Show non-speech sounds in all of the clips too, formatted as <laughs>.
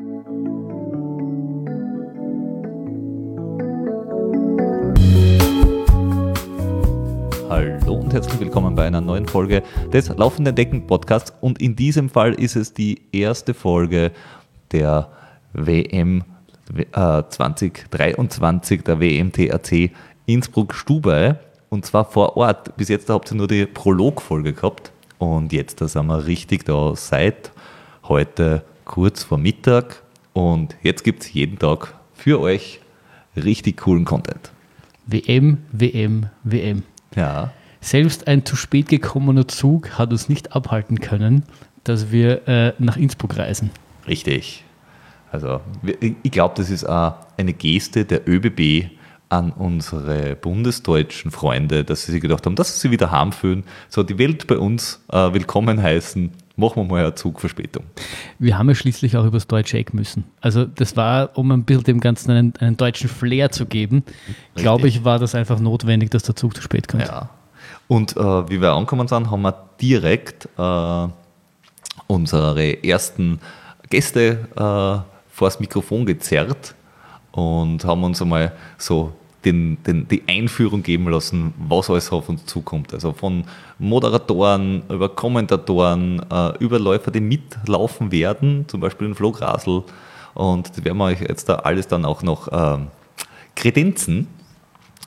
Hallo und herzlich willkommen bei einer neuen Folge des Laufenden Decken Podcasts. Und in diesem Fall ist es die erste Folge der WM äh, 2023, der WMTAC Innsbruck-Stubai. Und zwar vor Ort. Bis jetzt habt ihr nur die Prolog-Folge gehabt. Und jetzt da sind wir richtig da seit heute kurz vor Mittag. Und jetzt gibt es jeden Tag für euch richtig coolen Content. WM, WM, WM. Ja. Selbst ein zu spät gekommener Zug hat uns nicht abhalten können, dass wir äh, nach Innsbruck reisen. Richtig. Also ich glaube, das ist auch eine Geste der ÖBB an unsere bundesdeutschen Freunde, dass sie sich gedacht haben, dass sie wieder heimfühlen, so die Welt bei uns äh, willkommen heißen, machen wir mal eine Zugverspätung. Wir haben ja schließlich auch übers deutsche Eck müssen. Also das war, um ein bisschen dem Ganzen einen, einen deutschen Flair zu geben, glaube ich, war das einfach notwendig, dass der Zug zu spät kommt. Ja. Und äh, wie wir angekommen sind, haben wir direkt äh, unsere ersten Gäste äh, vors Mikrofon gezerrt und haben uns einmal so den, den, die Einführung geben lassen, was alles auf uns zukommt. Also von Moderatoren über Kommentatoren, äh, über Läufer, die mitlaufen werden, zum Beispiel den Flo Grasel. Und das werden wir euch jetzt da alles dann auch noch ähm, kredenzen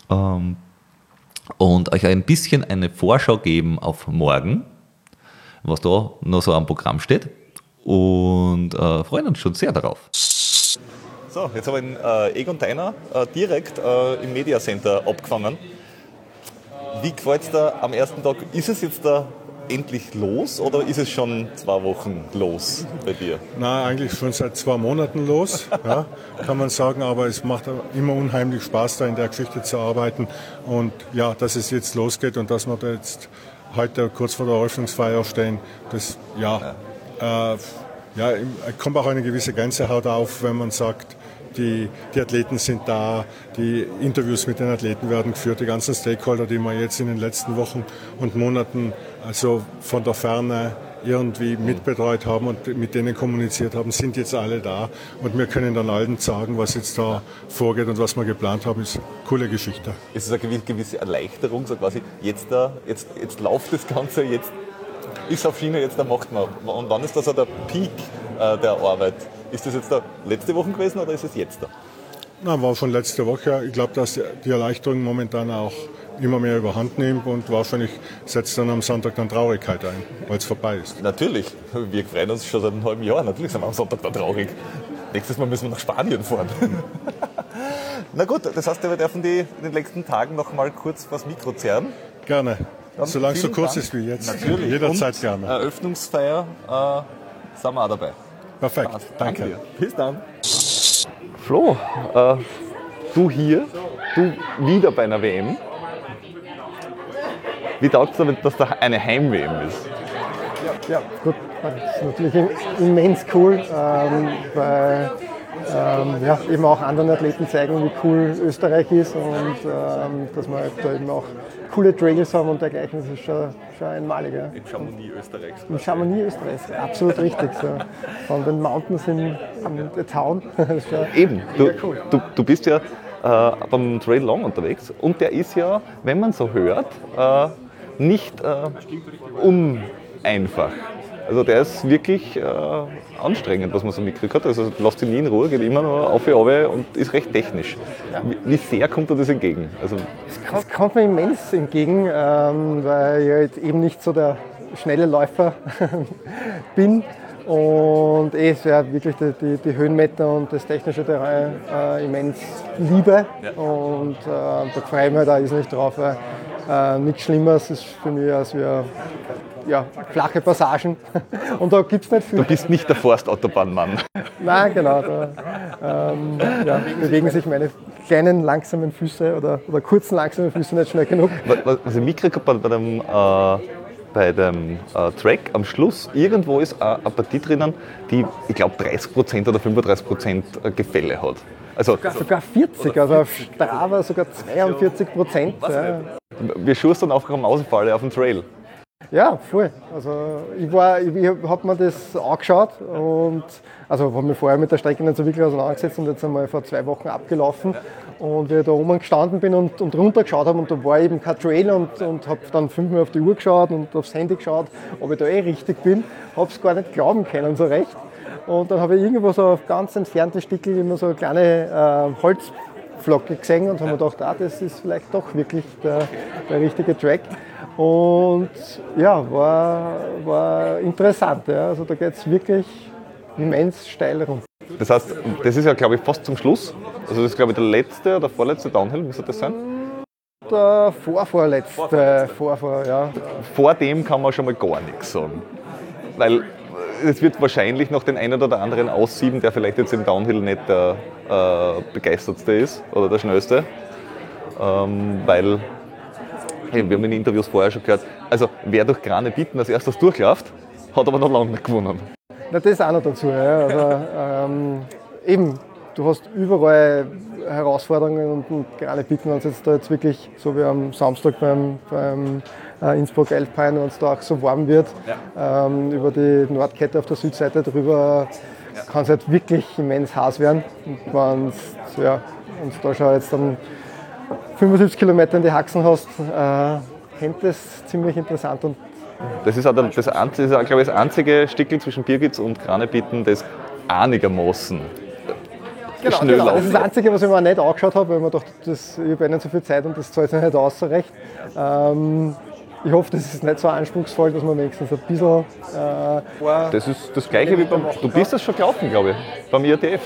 ähm, und euch ein bisschen eine Vorschau geben auf morgen, was da noch so am Programm steht. Und äh, freuen uns schon sehr darauf. So, jetzt habe ich den äh, Egon Deiner äh, direkt äh, im Media Center abgefangen. Wie gefällt es dir am ersten Tag? Ist es jetzt da endlich los oder ist es schon zwei Wochen los bei dir? Na, eigentlich schon seit zwei Monaten los, <laughs> ja, kann man sagen, aber es macht immer unheimlich Spaß, da in der Geschichte zu arbeiten. Und ja, dass es jetzt losgeht und dass wir da jetzt heute kurz vor der Eröffnungsfeier stehen, das ja, ja, äh, ja kommt auch eine gewisse Gänsehaut auf, wenn man sagt, die, die Athleten sind da, die Interviews mit den Athleten werden geführt, die ganzen Stakeholder, die wir jetzt in den letzten Wochen und Monaten also von der Ferne irgendwie mitbetreut haben und mit denen kommuniziert haben, sind jetzt alle da und wir können dann allen sagen, was jetzt da vorgeht und was wir geplant haben, ist eine coole Geschichte. Ist es eine gewisse Erleichterung, so quasi jetzt da, jetzt, jetzt läuft das Ganze, jetzt ist auf Schiene, jetzt da macht man. Und wann ist das so der Peak äh, der Arbeit? Ist das jetzt da letzte Woche gewesen oder ist es jetzt da? Na, war schon letzte Woche. Ich glaube, dass die Erleichterung momentan auch immer mehr überhand nimmt und wahrscheinlich setzt dann am Sonntag dann Traurigkeit ein, weil es vorbei ist. Natürlich. Wir freuen uns schon seit einem halben Jahr. Natürlich sind wir am Sonntag dann traurig. Nächstes Mal müssen wir nach Spanien fahren. <laughs> Na gut, das heißt, wir dürfen die in den nächsten Tagen noch mal kurz was Mikro zerren. Gerne. Dann Solange es so kurz Dank. ist wie jetzt. Natürlich. Jederzeit gerne. Eröffnungsfeier äh, sind wir auch dabei. Perfekt, danke. danke. Bis dann. Flo, äh, du hier, du wieder bei einer WM. Wie taugt es damit, dass da eine Heim-WM ist? Ja, gut, das ist natürlich immens cool, ähm, weil ähm, ja, eben auch anderen Athleten zeigen, wie cool Österreich ist und ähm, dass wir halt da eben auch coole Trails haben und dergleichen. Das ist schon, schon einmalig. Ja. Im Chamonix Österreichs. Im Chamonix Österreichs, absolut richtig. So. Von den Mountains in, in the Town. <laughs> Eben, du, cool. du, du bist ja äh, beim Trail Long unterwegs und der ist ja, wenn man so hört, äh, nicht äh, uneinfach. Also der ist wirklich äh, anstrengend, was man so mitkriegt hat. Also lasst ihn nie in Ruhe, geht immer nur auf und auf und ist recht technisch. Wie, wie sehr kommt er das entgegen? Also, das kommt mir immens entgegen, ähm, weil ich halt eben nicht so der schnelle Läufer <laughs> bin. Und eh, es wäre wirklich die, die, die, Höhenmeter und das technische Terrain äh, immens liebe. Ja. Und äh, da freue ich mich da ist nicht drauf, weil äh, nichts Schlimmeres ist für mich, als wir ja, flache Passagen. <laughs> Und da gibt es nicht viel. Du bist nicht der Forstautobahnmann. Nein, genau. Da ähm, ja, bewegen sich meine kleinen, langsamen Füße oder, oder kurzen, langsamen Füße nicht schnell genug. Was, ich mitgekriegt habe bei dem, äh, bei dem äh, Track am Schluss, irgendwo ist eine Partie drinnen, die, ich glaube, 30% oder 35% Gefälle hat. Also, sogar 40, also auf Strava sogar 42 Prozent. Ja. Wir schustern auf Mausefalle auf dem Trail. Ja, voll. Also ich, ich, habe mir das angeschaut und also habe mich vorher mit der Strecke nicht so wirklich auseinandergesetzt und jetzt einmal vor zwei Wochen abgelaufen. Und wie ich da oben gestanden bin und, und runter geschaut habe und da war eben kein Trail und, und habe dann fünfmal auf die Uhr geschaut und aufs Handy geschaut, ob ich da eh richtig bin, habe es gar nicht glauben können so recht. Und dann habe ich irgendwo so auf ganz entfernten Stickel immer so eine kleine äh, Holzflocke gesehen und habe mir gedacht, ah, das ist vielleicht doch wirklich der, der richtige Track. Und ja, war, war interessant. Ja. Also da geht es wirklich immens steil runter. Das heißt, das ist ja, glaube ich, fast zum Schluss. Also das ist, glaube ich, der letzte oder vorletzte Downhill, müsste das sein? Der vorvorletzte, Vorvor, ja. Vor dem kann man schon mal gar nichts sagen. Weil es wird wahrscheinlich noch den einen oder anderen aussieben, der vielleicht jetzt im Downhill nicht der äh, begeistertste ist oder der schnellste. Ähm, weil, hey, wir haben in den Interviews vorher schon gehört, also wer durch Grane Bitten als erstes durchläuft, hat aber noch lange nicht gewonnen. Na, das auch noch dazu. Ja. Also, ähm, eben, du hast überall Herausforderungen und, und gerade Bitten, wenn es jetzt da jetzt wirklich, so wie am Samstag beim, beim äh, Innsbruck Alpine, wenn es da auch so warm wird, ja. ähm, über die Nordkette auf der Südseite drüber ja. kann es halt wirklich immens heiß werden. Und wenn es ja, da schon jetzt dann 75 Kilometer in die Haxen hast, äh, es ziemlich interessant und das ist, auch das, das, das ist auch, glaube ich, das einzige Stickel zwischen Birgitz und Granebitten, das einigermaßen genau, schnell genau. Das ist das Einzige, was ich mir nicht angeschaut habe, weil ich mir dachte, das, ich habe eh nicht so viel Zeit und das zahlt sich nicht aus so recht. Ähm, ich hoffe, das ist nicht so anspruchsvoll, dass man wenigstens ein bisschen. Äh, das ist das Gleiche wie beim. Du bist das schon gelaufen, glaube ich, beim IATF.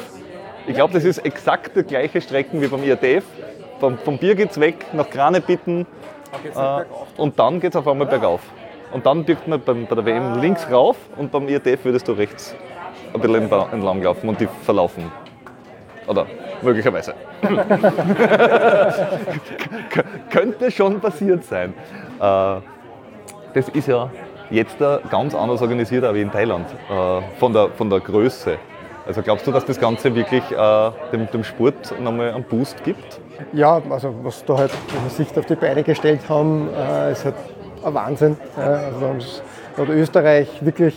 Ich glaube, das ist exakt die gleiche Strecke wie beim IATF. Vom, vom Birgitz weg nach Granebitten äh, und dann geht es auf einmal bergauf. Und dann biegt man beim, bei der WM ah. links rauf und beim IATF würdest du rechts ein bisschen entlang laufen und die verlaufen. Oder möglicherweise. <laughs> Könnte schon passiert sein. Äh, das ist ja jetzt ganz anders organisiert wie in Thailand, äh, von der, von der Größe. Also glaubst du, dass das Ganze wirklich äh, dem, dem Sport nochmal einen Boost gibt? Ja, also was da halt Sicht auf die Beine gestellt haben, ist halt ein Wahnsinn. Also da hat Österreich wirklich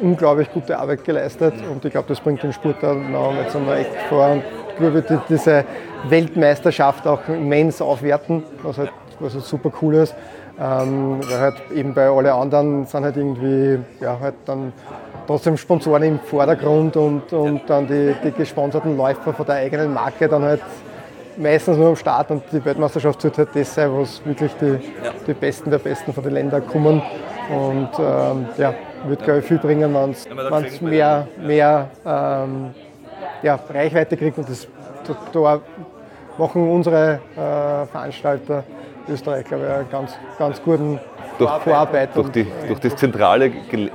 unglaublich gute Arbeit geleistet und ich glaube, das bringt den Sport dann noch jetzt einmal echt vor. Und glaube, diese Weltmeisterschaft auch immens aufwerten, was halt, was halt super cool ist. Ähm, weil halt eben bei allen anderen sind halt irgendwie ja, halt dann trotzdem Sponsoren im Vordergrund und, und dann die, die gesponserten Läufer von der eigenen Marke dann halt meistens nur am Start und die Weltmeisterschaft wird halt das sein, was wirklich die, ja. die Besten der Besten von den Ländern kommen. Und ähm, ja, wird, glaube ich, viel bringen, wenn es ja, mehr, mehr ähm, ja, Reichweite kriegt. Und das, da, da machen unsere äh, Veranstalter Österreich, glaube ich, einen ganz, ganz guten durch, Vorarbeit. Durch, die, durch das Zentrale,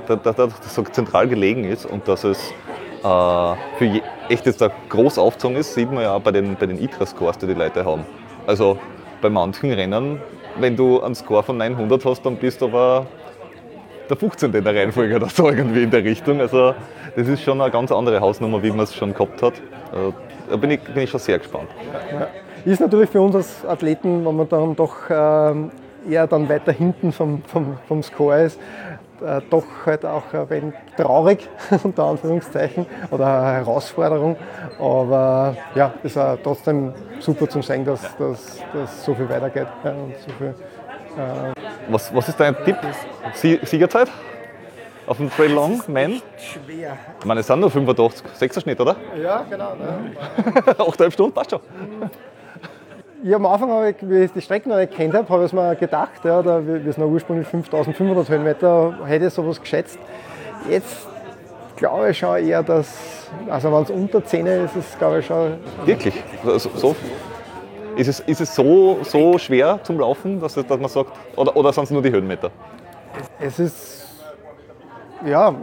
dass das so zentral gelegen ist und dass es äh, für je, echt jetzt da groß aufgezogen ist, sieht man ja auch bei den, bei den ITRA-Scores, die die Leute haben. Also bei manchen Rennen, wenn du einen Score von 900 hast, dann bist du aber der 15. in der Reihenfolge oder so irgendwie in der Richtung. Also das ist schon eine ganz andere Hausnummer, wie man es schon gehabt hat. Äh, da bin ich, bin ich schon sehr gespannt. Ja. Ist natürlich für uns als Athleten, wenn man dann doch ähm, eher dann weiter hinten vom, vom, vom Score ist, äh, doch halt auch ein wenig traurig, <laughs> unter Anführungszeichen, oder eine Herausforderung. Aber ja, es war trotzdem super zum sehen, dass, dass, dass so viel weitergeht. Und so viel, äh was, was ist dein Tipp? Siegerzeit? Auf dem Trail Long, Man? Schwer. Ich meine, es sind nur 85, 6er Schnitt, oder? Ja, genau. Ne? <laughs> 8,5 Stunden, passt schon ich am Anfang, ich, wie ich die Strecken noch nicht kennt habe, habe ich mir gedacht, ja, da, wir sind ursprünglich 5500 Höhenmeter, hätte ich sowas geschätzt. Jetzt glaube ich schon eher, dass, also wenn es unter 10 ist, ist es glaube ich schon. Wirklich? Also, so, ist es, ist es so, so schwer zum Laufen, dass, dass man sagt, oder, oder sind es nur die Höhenmeter? Es ist, ja,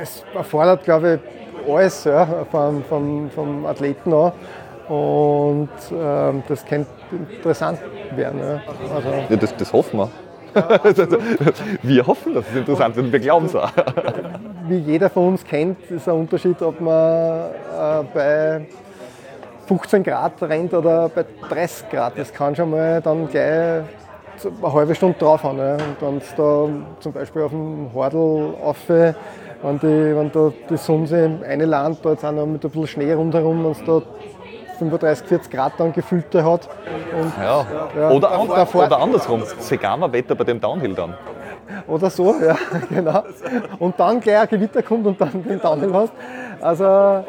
es erfordert glaube ich alles ja, vom, vom, vom Athleten an. Und ähm, das könnte interessant werden. Ja. Also ja, das, das hoffen wir. <laughs> wir hoffen, dass es interessant wird, wir glauben es auch. <laughs> Wie jeder von uns kennt, ist ein Unterschied, ob man äh, bei 15 Grad rennt oder bei 30 Grad. Das kann schon mal dann gleich eine halbe Stunde draufhauen. Ja. Und wenn es da zum Beispiel auf dem Hordel auf, wenn, die, wenn da die Sonne eine Land, da jetzt auch noch mit ein bisschen Schnee rundherum, wenn es da 35, 40 Grad dann gefüllte hat. Und, ja. ja. Oder, an, oder andersrum, Segama-Wetter bei dem Downhill dann. Oder so, <laughs> ja, genau. Und dann gleich ein Gewitter kommt und dann den Downhill hast. Also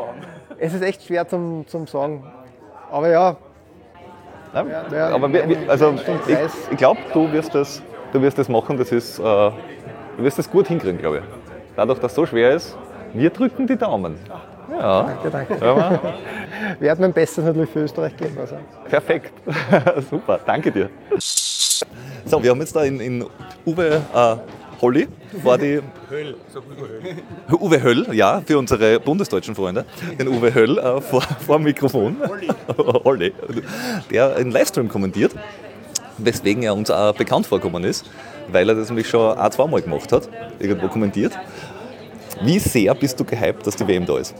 es ist echt schwer zum, zum sagen. Aber ja. ja, ja aber wir, wir, also ich, ich glaube, du wirst das, du wirst das machen, das ist, äh, du wirst das gut hinkriegen, glaube ich. Dadurch, dass es so schwer ist, wir drücken die Daumen. Ja. Danke, danke. Ja, wir werden mein Bestes natürlich für Österreich geben. Also. Perfekt. <laughs> Super, danke dir. So, wir haben jetzt da in, in Uwe äh, Holly war die. Höll, Uwe Höll, ja, für unsere bundesdeutschen Freunde. Den Uwe Höll äh, vor, vor dem Mikrofon. Holly. <laughs> Der einen Livestream kommentiert, weswegen er uns auch bekannt vorgekommen ist, weil er das nämlich schon ein, zweimal gemacht hat, irgendwo kommentiert. Wie sehr bist du gehypt, dass die WM da ist?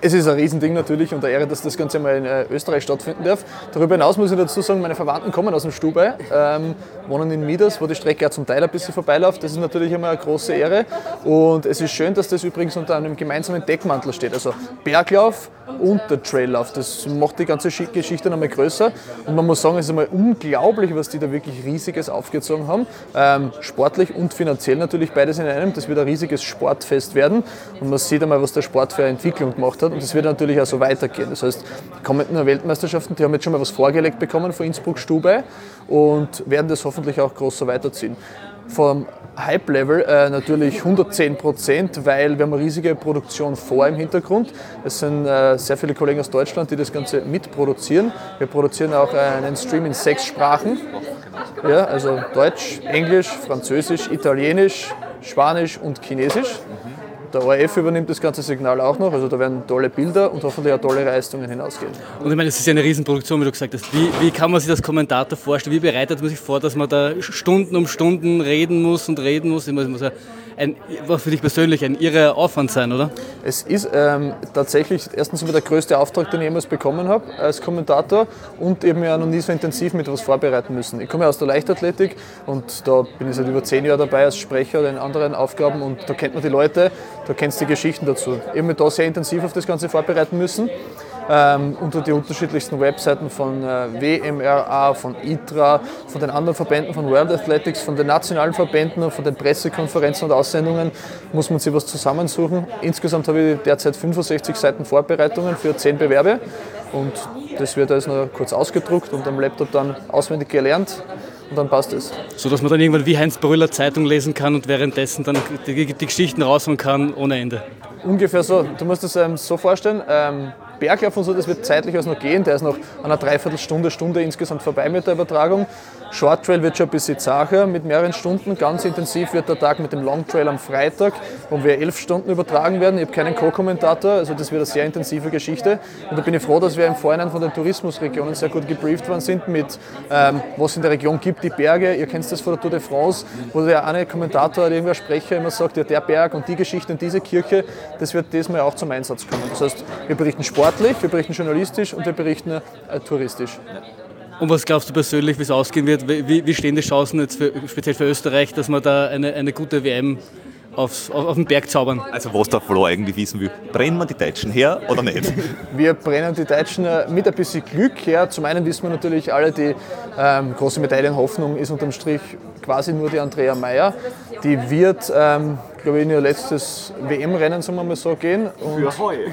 Es ist ein Riesending natürlich und eine Ehre, dass das Ganze mal in äh, Österreich stattfinden darf. Darüber hinaus muss ich dazu sagen, meine Verwandten kommen aus dem Stubai, ähm, wohnen in Mieders, wo die Strecke ja zum Teil ein bisschen vorbeiläuft. Das ist natürlich immer eine große Ehre. Und es ist schön, dass das übrigens unter einem gemeinsamen Deckmantel steht. Also Berglauf und der Traillauf. Das macht die ganze Geschichte nochmal größer. Und man muss sagen, es ist einmal unglaublich, was die da wirklich Riesiges aufgezogen haben. Ähm, sportlich und finanziell natürlich beides in einem. Das wird ein riesiges Sportfest werden. Und man sieht einmal, was der Sport für eine Entwicklung gemacht hat. Und das wird natürlich auch so weitergehen. Das heißt, die kommenden Weltmeisterschaften, die haben jetzt schon mal was vorgelegt bekommen von Innsbruck-Stube und werden das hoffentlich auch groß so weiterziehen. Vom Hype-Level äh, natürlich 110 Prozent, weil wir haben eine riesige Produktion vor im Hintergrund. Es sind äh, sehr viele Kollegen aus Deutschland, die das Ganze mitproduzieren. Wir produzieren auch einen Stream in sechs Sprachen. Ja, also Deutsch, Englisch, Französisch, Italienisch, Spanisch und Chinesisch. Der ORF übernimmt das ganze Signal auch noch, also da werden tolle Bilder und hoffentlich auch tolle Leistungen hinausgehen. Und ich meine, es ist ja eine Riesenproduktion, wie du gesagt hast. Wie, wie kann man sich das Kommentator vorstellen? Wie bereitet man sich vor, dass man da Stunden um Stunden reden muss und reden muss? Ich muss ja ein, war für dich persönlich ein irrer Aufwand sein, oder? Es ist ähm, tatsächlich erstens immer der größte Auftrag, den ich jemals bekommen habe als Kommentator und eben ja noch nie so intensiv mit etwas vorbereiten müssen. Ich komme aus der Leichtathletik und da bin ich seit über zehn Jahren dabei als Sprecher oder in anderen Aufgaben und da kennt man die Leute, da kennst du die Geschichten dazu. Ich habe mich da sehr intensiv auf das Ganze vorbereiten müssen ähm, unter die unterschiedlichsten Webseiten von äh, WMRA, von ITRA, von den anderen Verbänden, von World Athletics, von den nationalen Verbänden und von den Pressekonferenzen und Aussendungen muss man sich was zusammensuchen. Insgesamt habe ich derzeit 65 Seiten Vorbereitungen für 10 Bewerbe und das wird alles noch kurz ausgedruckt und am Laptop dann auswendig gelernt und dann passt es. So dass man dann irgendwann wie Heinz Brüller Zeitung lesen kann und währenddessen dann die, die Geschichten raushauen kann ohne Ende. Ungefähr so. Du musst es ähm, so vorstellen. Ähm, Berglauf und so, das wird zeitlich was noch gehen. Der ist noch einer Dreiviertelstunde, Stunde insgesamt vorbei mit der Übertragung. Short Trail wird schon ein bisschen zacher mit mehreren Stunden. Ganz intensiv wird der Tag mit dem Long Trail am Freitag, wo wir elf Stunden übertragen werden. Ich habe keinen Co-Kommentator, also das wird eine sehr intensive Geschichte. Und da bin ich froh, dass wir im Vorhinein von den Tourismusregionen sehr gut gebrieft worden sind mit, ähm, was in der Region gibt, die Berge. Ihr kennt das von der Tour de France, wo der eine Kommentator oder irgendwer Sprecher immer sagt, ja, der Berg und die Geschichte und diese Kirche, das wird diesmal auch zum Einsatz kommen. Das heißt, wir berichten sportlich, wir berichten journalistisch und wir berichten äh, touristisch. Und was glaubst du persönlich, wie es ausgehen wird? Wie, wie stehen die Chancen jetzt für, speziell für Österreich, dass wir da eine, eine gute WM aufs, auf, auf den Berg zaubern? Also was der Flo eigentlich wissen will, brennen wir die Deutschen her oder nicht? <laughs> wir brennen die Deutschen äh, mit ein bisschen Glück her. Zum einen wissen wir natürlich alle, die ähm, große Medaillenhoffnung ist unterm Strich quasi nur die Andrea Meyer. Die wird ähm, glaube ich, in ihr letztes WM-Rennen, sagen wir mal so, gehen. Und für heuer.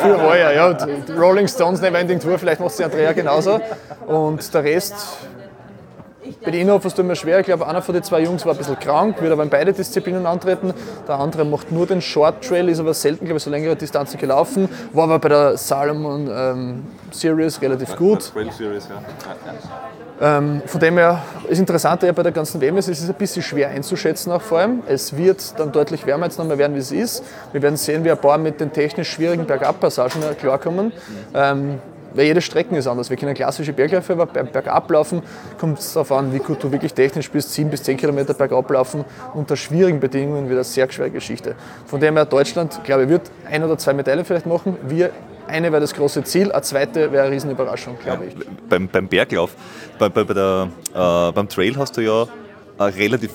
für heuer, ja. Die Rolling Stones Neverending Tour, vielleicht macht es die Andrea genauso. Und der Rest bei den Inhof ist es immer schwer. Ich glaube, einer von den zwei Jungs war ein bisschen krank, wird aber in beide Disziplinen antreten. Der andere macht nur den Short Trail, ist aber selten, glaube ich, so längere Distanzen gelaufen. War aber bei der Salomon ähm, Series relativ gut. Trail Series, ja. Ähm, von dem her, das Interessante bei der ganzen WM ist, es ist ein bisschen schwer einzuschätzen auch vor allem. Es wird dann deutlich wärmer jetzt nochmal werden, wie es ist. Wir werden sehen, wie ein paar mit den technisch schwierigen Bergabpassagen klarkommen. Ähm, weil jede Strecke ist anders. Wir können klassische Bergläufe aber beim Bergablaufen kommt es darauf an, wie gut du wirklich technisch bist, 7 bis 10 Kilometer bergab laufen unter schwierigen Bedingungen wieder eine sehr schwere Geschichte. Von dem her Deutschland, glaube ich, wird ein oder zwei Medaillen vielleicht machen. Wir eine wäre das große Ziel, eine zweite wäre eine Riesenüberraschung, glaube ich. Beim, beim Berglauf, bei, bei, bei der, äh, beim Trail hast du ja äh, relativ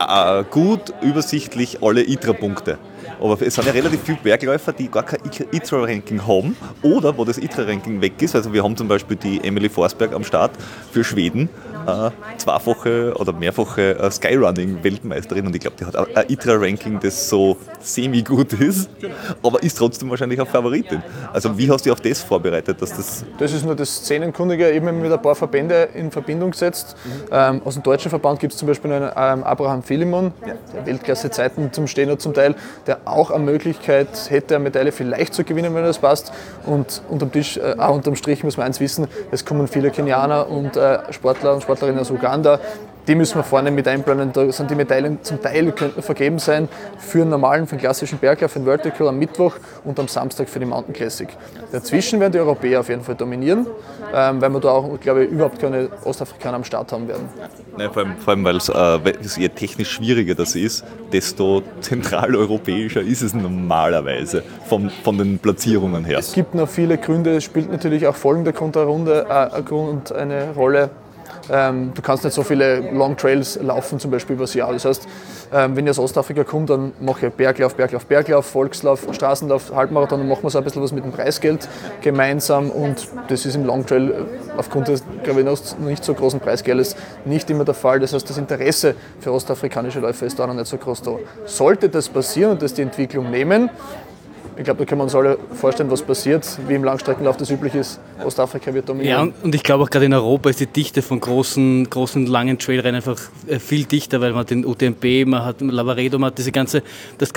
äh, gut übersichtlich alle ITRA-Punkte. Aber es sind ja relativ viele Bergläufer, die gar kein ITRA-Ranking haben oder wo das ITRA-Ranking weg ist. Also wir haben zum Beispiel die Emily Forsberg am Start für Schweden, äh, zweifache oder mehrfache äh, Skyrunning-Weltmeisterin und ich glaube, die hat ein ITRA-Ranking, das so semi-gut ist, aber ist trotzdem wahrscheinlich auch Favoritin. Also wie hast du auf das vorbereitet, dass das... Das ist nur das Szenenkundige, eben mit ein paar Verbände in Verbindung setzt. Ähm, aus dem deutschen Verband gibt es zum Beispiel einen ähm, Abraham Philemon, der Weltklasse-Zeiten zum Stehen hat zum Teil, der auch eine Möglichkeit hätte, eine Medaille vielleicht zu gewinnen, wenn das passt. Und unterm, Tisch, äh, unterm Strich muss man eins wissen, es kommen viele Kenianer und äh, Sportler und Sportlerinnen aus Uganda, die müssen wir vorne mit einplanen. Da sind die Medaillen zum Teil könnten vergeben sein für einen normalen, für einen klassischen Berglauf, für den Vertical am Mittwoch und am Samstag für die Mountain Classic. Dazwischen werden die Europäer auf jeden Fall dominieren, ähm, weil wir da auch, glaube ich, überhaupt keine Ostafrikaner am Start haben werden. Ja, vor allem, vor allem weil es äh, je technisch schwieriger das ist, desto zentraleuropäischer ist es normalerweise von, von den Platzierungen her. Es gibt noch viele Gründe, es spielt natürlich auch folgende Grundrunde äh, eine Rolle. Ähm, du kannst nicht so viele Long Trails laufen, zum Beispiel übers Jahr. Das heißt, ähm, wenn ich aus Ostafrika komme, dann mache ich Berglauf, Berglauf, Berglauf, Volkslauf, Straßenlauf, Halbmarathon, dann machen wir so ein bisschen was mit dem Preisgeld gemeinsam und das ist im Long Trail äh, aufgrund des, glaube ich, noch nicht so großen Preisgeldes nicht immer der Fall. Das heißt, das Interesse für ostafrikanische Läufer ist da noch nicht so groß da. Sollte das passieren und das die Entwicklung nehmen, ich glaube, da können wir uns alle vorstellen, was passiert, wie im Langstreckenlauf das üblich ist. Ostafrika wird dominieren. Ja, und ich glaube auch gerade in Europa ist die Dichte von großen, großen langen Trailrennen einfach äh, viel dichter, weil man den UTMB, man hat Lavaredo, man hat diese ganze, das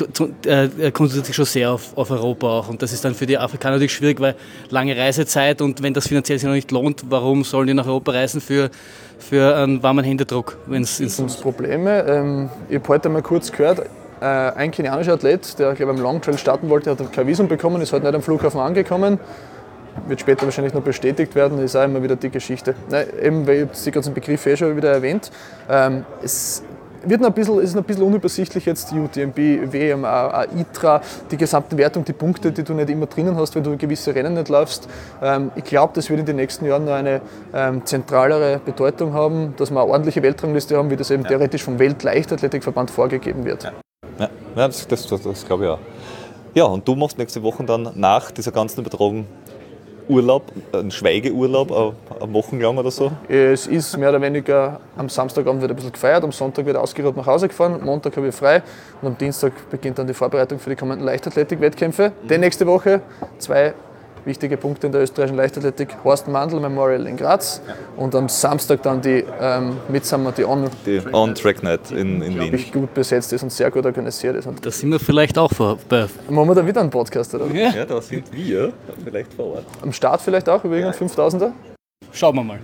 äh, konzentriert sich schon sehr auf, auf Europa auch. Und das ist dann für die Afrikaner natürlich schwierig, weil lange Reisezeit und wenn das finanziell sich noch nicht lohnt, warum sollen die nach Europa reisen für, für einen warmen Händedruck? Wenn's Probleme. Ähm, ich habe heute mal kurz gehört, äh, ein kenianischer Athlet, der glaube beim Long Trail starten wollte, hat kein Visum bekommen, ist heute nicht am Flughafen angekommen. Wird später wahrscheinlich noch bestätigt werden, ist auch immer wieder die Geschichte. Nein, eben, weil ich die ganzen Begriffe eh schon wieder erwähnt. Ähm, es wird ein bisschen, ist ein bisschen unübersichtlich jetzt, UTMB, WM, ITRA, die gesamte Wertung, die Punkte, die du nicht immer drinnen hast, wenn du gewisse Rennen nicht läufst. Ähm, ich glaube, das wird in den nächsten Jahren noch eine ähm, zentralere Bedeutung haben, dass wir eine ordentliche Weltrangliste haben, wie das eben ja. theoretisch vom Weltleichtathletikverband vorgegeben wird. Ja. Ja, das, das, das, das glaube ich auch. Ja, und du machst nächste Woche dann nach dieser ganzen Übertragung Urlaub, einen Schweigeurlaub, eine Woche lang oder so? Es ist mehr oder weniger am Samstagabend wird ein bisschen gefeiert, am Sonntag wird ausgeruht nach Hause gefahren, am Montag habe ich frei und am Dienstag beginnt dann die Vorbereitung für die kommenden Leichtathletik-Wettkämpfe. Mhm. Denn nächste Woche zwei wichtige Punkte in der österreichischen Leichtathletik. Horst Mandl Memorial in Graz und am Samstag dann die ähm, Midsummer, die On. Die On-Track Night in, in Wien. Die gut besetzt ist und sehr gut organisiert ist. Und da sind wir vielleicht auch vor. Machen wir dann wieder einen Podcast, oder? Ja, ja da sind wir vielleicht vor Ort. Am Start vielleicht auch, über irgendeinen 5000er? Schauen wir mal.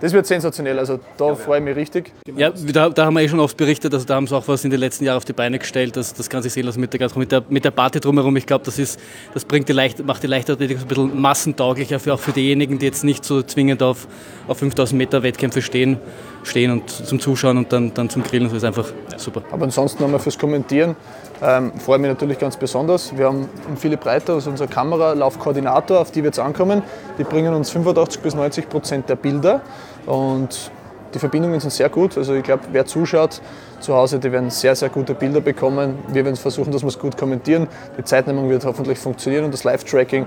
Das wird sensationell, also da freue ich mich richtig. Ja, da, da, haben wir eh schon oft berichtet, also da haben sie auch was in den letzten Jahren auf die Beine gestellt, das, das kann sich sehen lassen mit der, mit der, mit der Party drumherum. Ich glaube, das, das bringt die Leicht, macht die Leichtathletik ein bisschen massentauglicher, für, auch für diejenigen, die jetzt nicht so zwingend auf, auf 5000 Meter Wettkämpfe stehen, stehen und zum Zuschauen und dann, dann zum Grillen. Das ist einfach super. Aber ansonsten nochmal fürs Kommentieren. Ähm, freue mich natürlich ganz besonders. Wir haben Philipp Reiter, also unser Kameralaufkoordinator, auf die wir jetzt ankommen. Die bringen uns 85 bis 90 Prozent der Bilder und die Verbindungen sind sehr gut. Also ich glaube, wer zuschaut zu Hause, die werden sehr, sehr gute Bilder bekommen. Wir werden versuchen, dass wir es gut kommentieren. Die Zeitnehmung wird hoffentlich funktionieren und das Live-Tracking.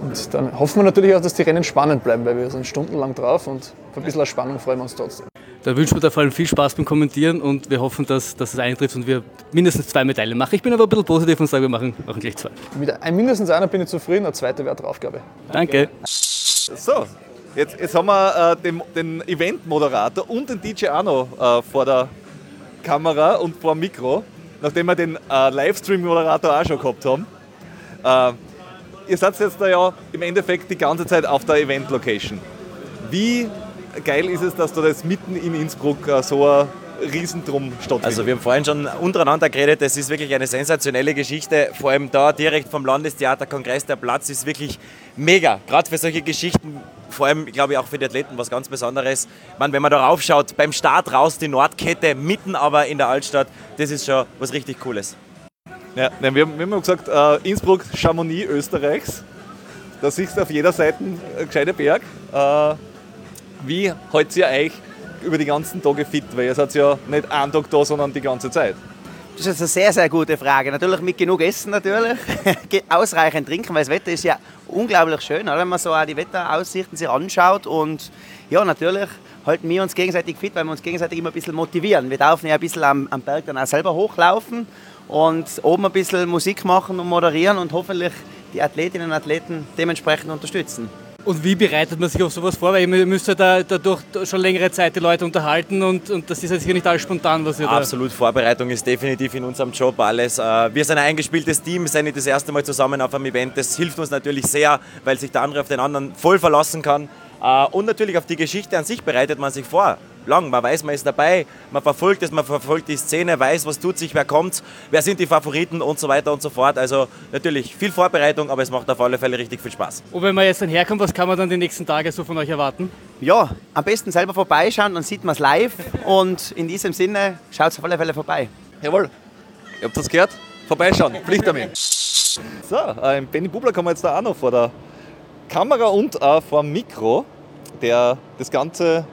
Und dann hoffen wir natürlich auch, dass die Rennen spannend bleiben, weil wir sind stundenlang drauf und für ein bisschen Spannung freuen wir uns trotzdem. Da wünschen wir da vor allem viel Spaß beim Kommentieren und wir hoffen, dass, dass es eintrifft und wir mindestens zwei Medaillen machen. Ich bin aber ein bisschen positiv und sage, wir machen, machen gleich zwei. Mit ein, mindestens einer bin ich zufrieden, eine zweite wäre Draufgabe. Danke. So, jetzt, jetzt haben wir äh, den, den Event-Moderator und den DJ Arno äh, vor der Kamera und vor dem Mikro, nachdem wir den äh, Livestream-Moderator auch schon gehabt haben. Äh, ihr seid jetzt da ja im Endeffekt die ganze Zeit auf der Event-Location. Wie geil ist es, dass du das mitten in Innsbruck äh, so eine Riesendrum stattfindet. Also wir haben vorhin schon untereinander geredet, das ist wirklich eine sensationelle Geschichte. Vor allem da direkt vom Landestheaterkongress, der Platz ist wirklich mega. Gerade für solche Geschichten, vor allem glaube ich auch für die Athleten was ganz Besonderes. Man, wenn man da raufschaut, beim Start raus die Nordkette, mitten aber in der Altstadt, das ist schon was richtig Cooles. Ja, nein, wir, haben, wir haben gesagt, äh, Innsbruck, Chamonix Österreichs. Da siehst du auf jeder Seite einen gescheiten Berg. Wie haltet ihr euch über die ganzen Tage fit? Weil ihr seid ja nicht einen Tag da, sondern die ganze Zeit. Das ist eine sehr, sehr gute Frage. Natürlich mit genug Essen natürlich, <laughs> ausreichend trinken, weil das Wetter ist ja unglaublich schön, wenn man so auch die Wetteraussichten sich anschaut. Und ja, natürlich halten wir uns gegenseitig fit, weil wir uns gegenseitig immer ein bisschen motivieren. Wir dürfen ja ein bisschen am, am Berg dann auch selber hochlaufen und oben ein bisschen Musik machen und moderieren und hoffentlich die Athletinnen und Athleten dementsprechend unterstützen. Und wie bereitet man sich auf sowas vor? Weil ihr müsst ja da, dadurch schon längere Zeit die Leute unterhalten und, und das ist jetzt hier nicht alles spontan, was ihr da... Absolut, Vorbereitung ist definitiv in unserem Job alles. Äh, wir sind ein eingespieltes Team, sind nicht das erste Mal zusammen auf einem Event. Das hilft uns natürlich sehr, weil sich der andere auf den anderen voll verlassen kann. Äh, und natürlich auf die Geschichte an sich bereitet man sich vor lang. Man weiß, man ist dabei, man verfolgt es, man verfolgt die Szene, weiß, was tut sich, wer kommt, wer sind die Favoriten und so weiter und so fort. Also natürlich viel Vorbereitung, aber es macht auf alle Fälle richtig viel Spaß. Und wenn man jetzt dann herkommt, was kann man dann die nächsten Tage so von euch erwarten? Ja, am besten selber vorbeischauen, dann sieht man es live und in diesem Sinne schaut es auf alle Fälle vorbei. Jawohl, ihr habt das gehört? Vorbeischauen, Pflichttermin. So, äh, Benny Bubler kommen wir jetzt da auch noch vor der Kamera und auch vor dem Mikro, der das Ganze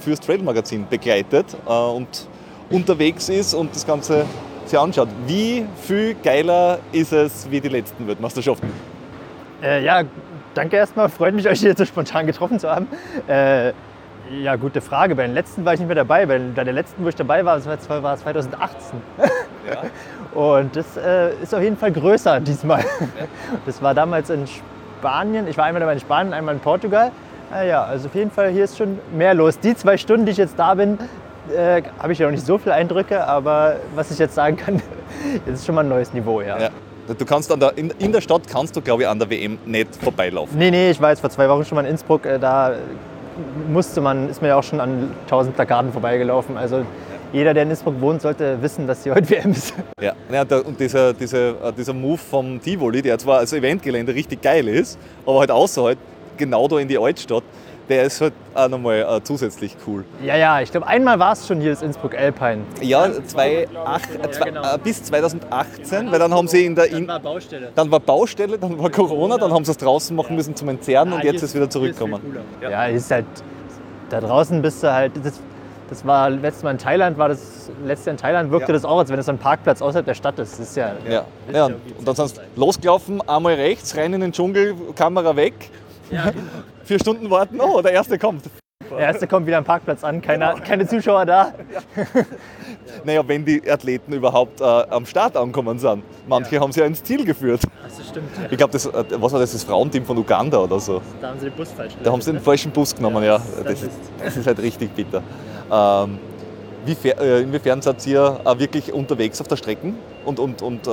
fürs Trail Magazin begleitet äh, und unterwegs ist und das Ganze sich anschaut. Wie viel geiler ist es wie die letzten Weltmeisterschaften? Äh, ja, danke erstmal. Freut mich, euch hier so spontan getroffen zu haben. Äh, ja, gute Frage. Bei den letzten war ich nicht mehr dabei. Bei, bei der letzten, wo ich dabei war, war, war 2018. <laughs> Ja. Und das äh, ist auf jeden Fall größer <laughs> diesmal. Ja. Das war damals in Spanien. Ich war einmal dabei in Spanien, einmal in Portugal. Ah ja, also auf jeden Fall hier ist schon mehr los. Die zwei Stunden, die ich jetzt da bin, äh, habe ich ja noch nicht so viele Eindrücke, aber was ich jetzt sagen kann, <laughs> das ist schon mal ein neues Niveau, ja. ja. Du kannst an der, in, in, der Stadt kannst du, glaube ich, an der WM nicht vorbeilaufen. Nee, nee, ich war jetzt vor zwei Wochen schon mal in Innsbruck, äh, da musste man, ist mir ja auch schon an tausend Plakaten vorbeigelaufen. Also jeder, der in Innsbruck wohnt, sollte wissen, dass hier heute WM ist. <laughs> Ja, ja und dieser, dieser, äh, dieser Move vom Tivoli, der zwar als Eventgelände richtig geil ist, aber halt außerhalb genau da in die Altstadt, der ist halt auch nochmal äh, zusätzlich cool. Ja, ja, ich glaube, einmal war es schon hier das Innsbruck Alpine. Ja, zwei, acht, ja, zwei genau. äh, bis 2018, weil dann haben sie in der. In, dann war Baustelle. Dann war Baustelle, dann war Corona, dann haben sie es draußen machen müssen zum Entzerren ja, und jetzt ist es wieder zurückgekommen. Ja. ja, ist halt. Da draußen bist du halt. Das, das war letztes Mal in Thailand, war das letzte in Thailand, wirkte ja. das auch, als wenn es so ein Parkplatz außerhalb der Stadt ist. Das ist ja, ja. ja. und dann sind sie losgelaufen, einmal rechts, rein in den Dschungel, Kamera weg ja, genau. Vier Stunden warten, oh, der Erste kommt. Der Erste kommt wieder am Parkplatz an, keine, genau. keine Zuschauer da. <laughs> naja, wenn die Athleten überhaupt äh, am Start ankommen sind. Manche ja. haben sie ja ins Ziel geführt. Das stimmt. Ja. Ich glaube, äh, was war das, das Frauenteam von Uganda oder so? Da haben sie den Bus falsch Da haben sie den falschen Bus genommen, ja. ja. Das, ist, das, ist, halt richtig bitter. Ähm, wie, äh, inwiefern seid ihr auch wirklich unterwegs auf der Strecke und, und, und äh,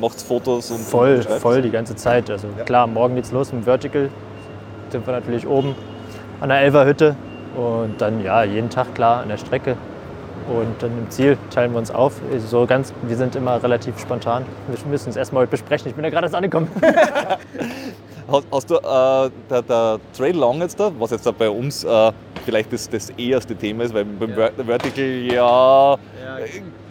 macht Fotos? Und voll, und voll die ganze Zeit. Also klar, morgen geht's los mit Vertical sind wir natürlich oben an der Elferhütte und dann ja jeden Tag klar an der Strecke. Und dann im Ziel teilen wir uns auf. So ganz, wir sind immer relativ spontan. Wir müssen es erstmal heute besprechen. Ich bin ja gerade erst angekommen. <laughs> hast, hast, du äh, der, der, Trail Long jetzt da, was jetzt da bei uns äh, vielleicht das, das erste Thema ist, weil beim ja. Vertical ja, ja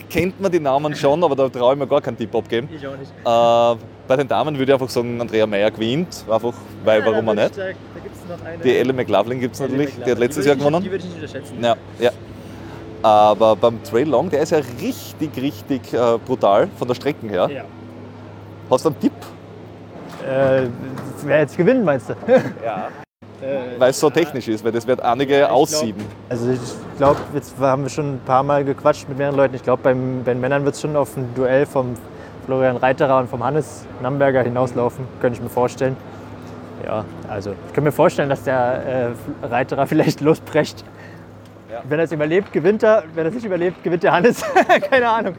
kennt man die Namen schon, aber da traue ich mir gar keinen Tipp abgeben. Ich auch nicht. Äh, bei den Damen würde ich einfach sagen, Andrea Meyer gewinnt, einfach, weil ja, warum auch nicht. Da, da gibt's noch eine. Die Elle McLaughlin gibt es natürlich, McLaughlin. die hat letztes die Jahr gewonnen. Die würde ich nicht unterschätzen. Ja, ja. Aber beim Trail Long, der ist ja richtig, richtig äh, brutal von der Strecke her. Ja. Hast du einen Tipp? Äh, wer jetzt gewinnt, meinst du? ja. Äh, weil es so technisch ist, weil das wird einige aussieben. Also ich glaube, jetzt haben wir schon ein paar Mal gequatscht mit mehreren Leuten. Ich glaube, bei den Männern wird es schon auf ein Duell vom Florian Reiterer und vom Hannes Namberger hinauslaufen, könnte ich mir vorstellen. Ja, also ich kann mir vorstellen, dass der äh, Reiterer <laughs> vielleicht losbrecht. Ja. Wenn er es überlebt, gewinnt er. Wenn er es nicht überlebt, gewinnt der Hannes. <laughs> Keine Ahnung.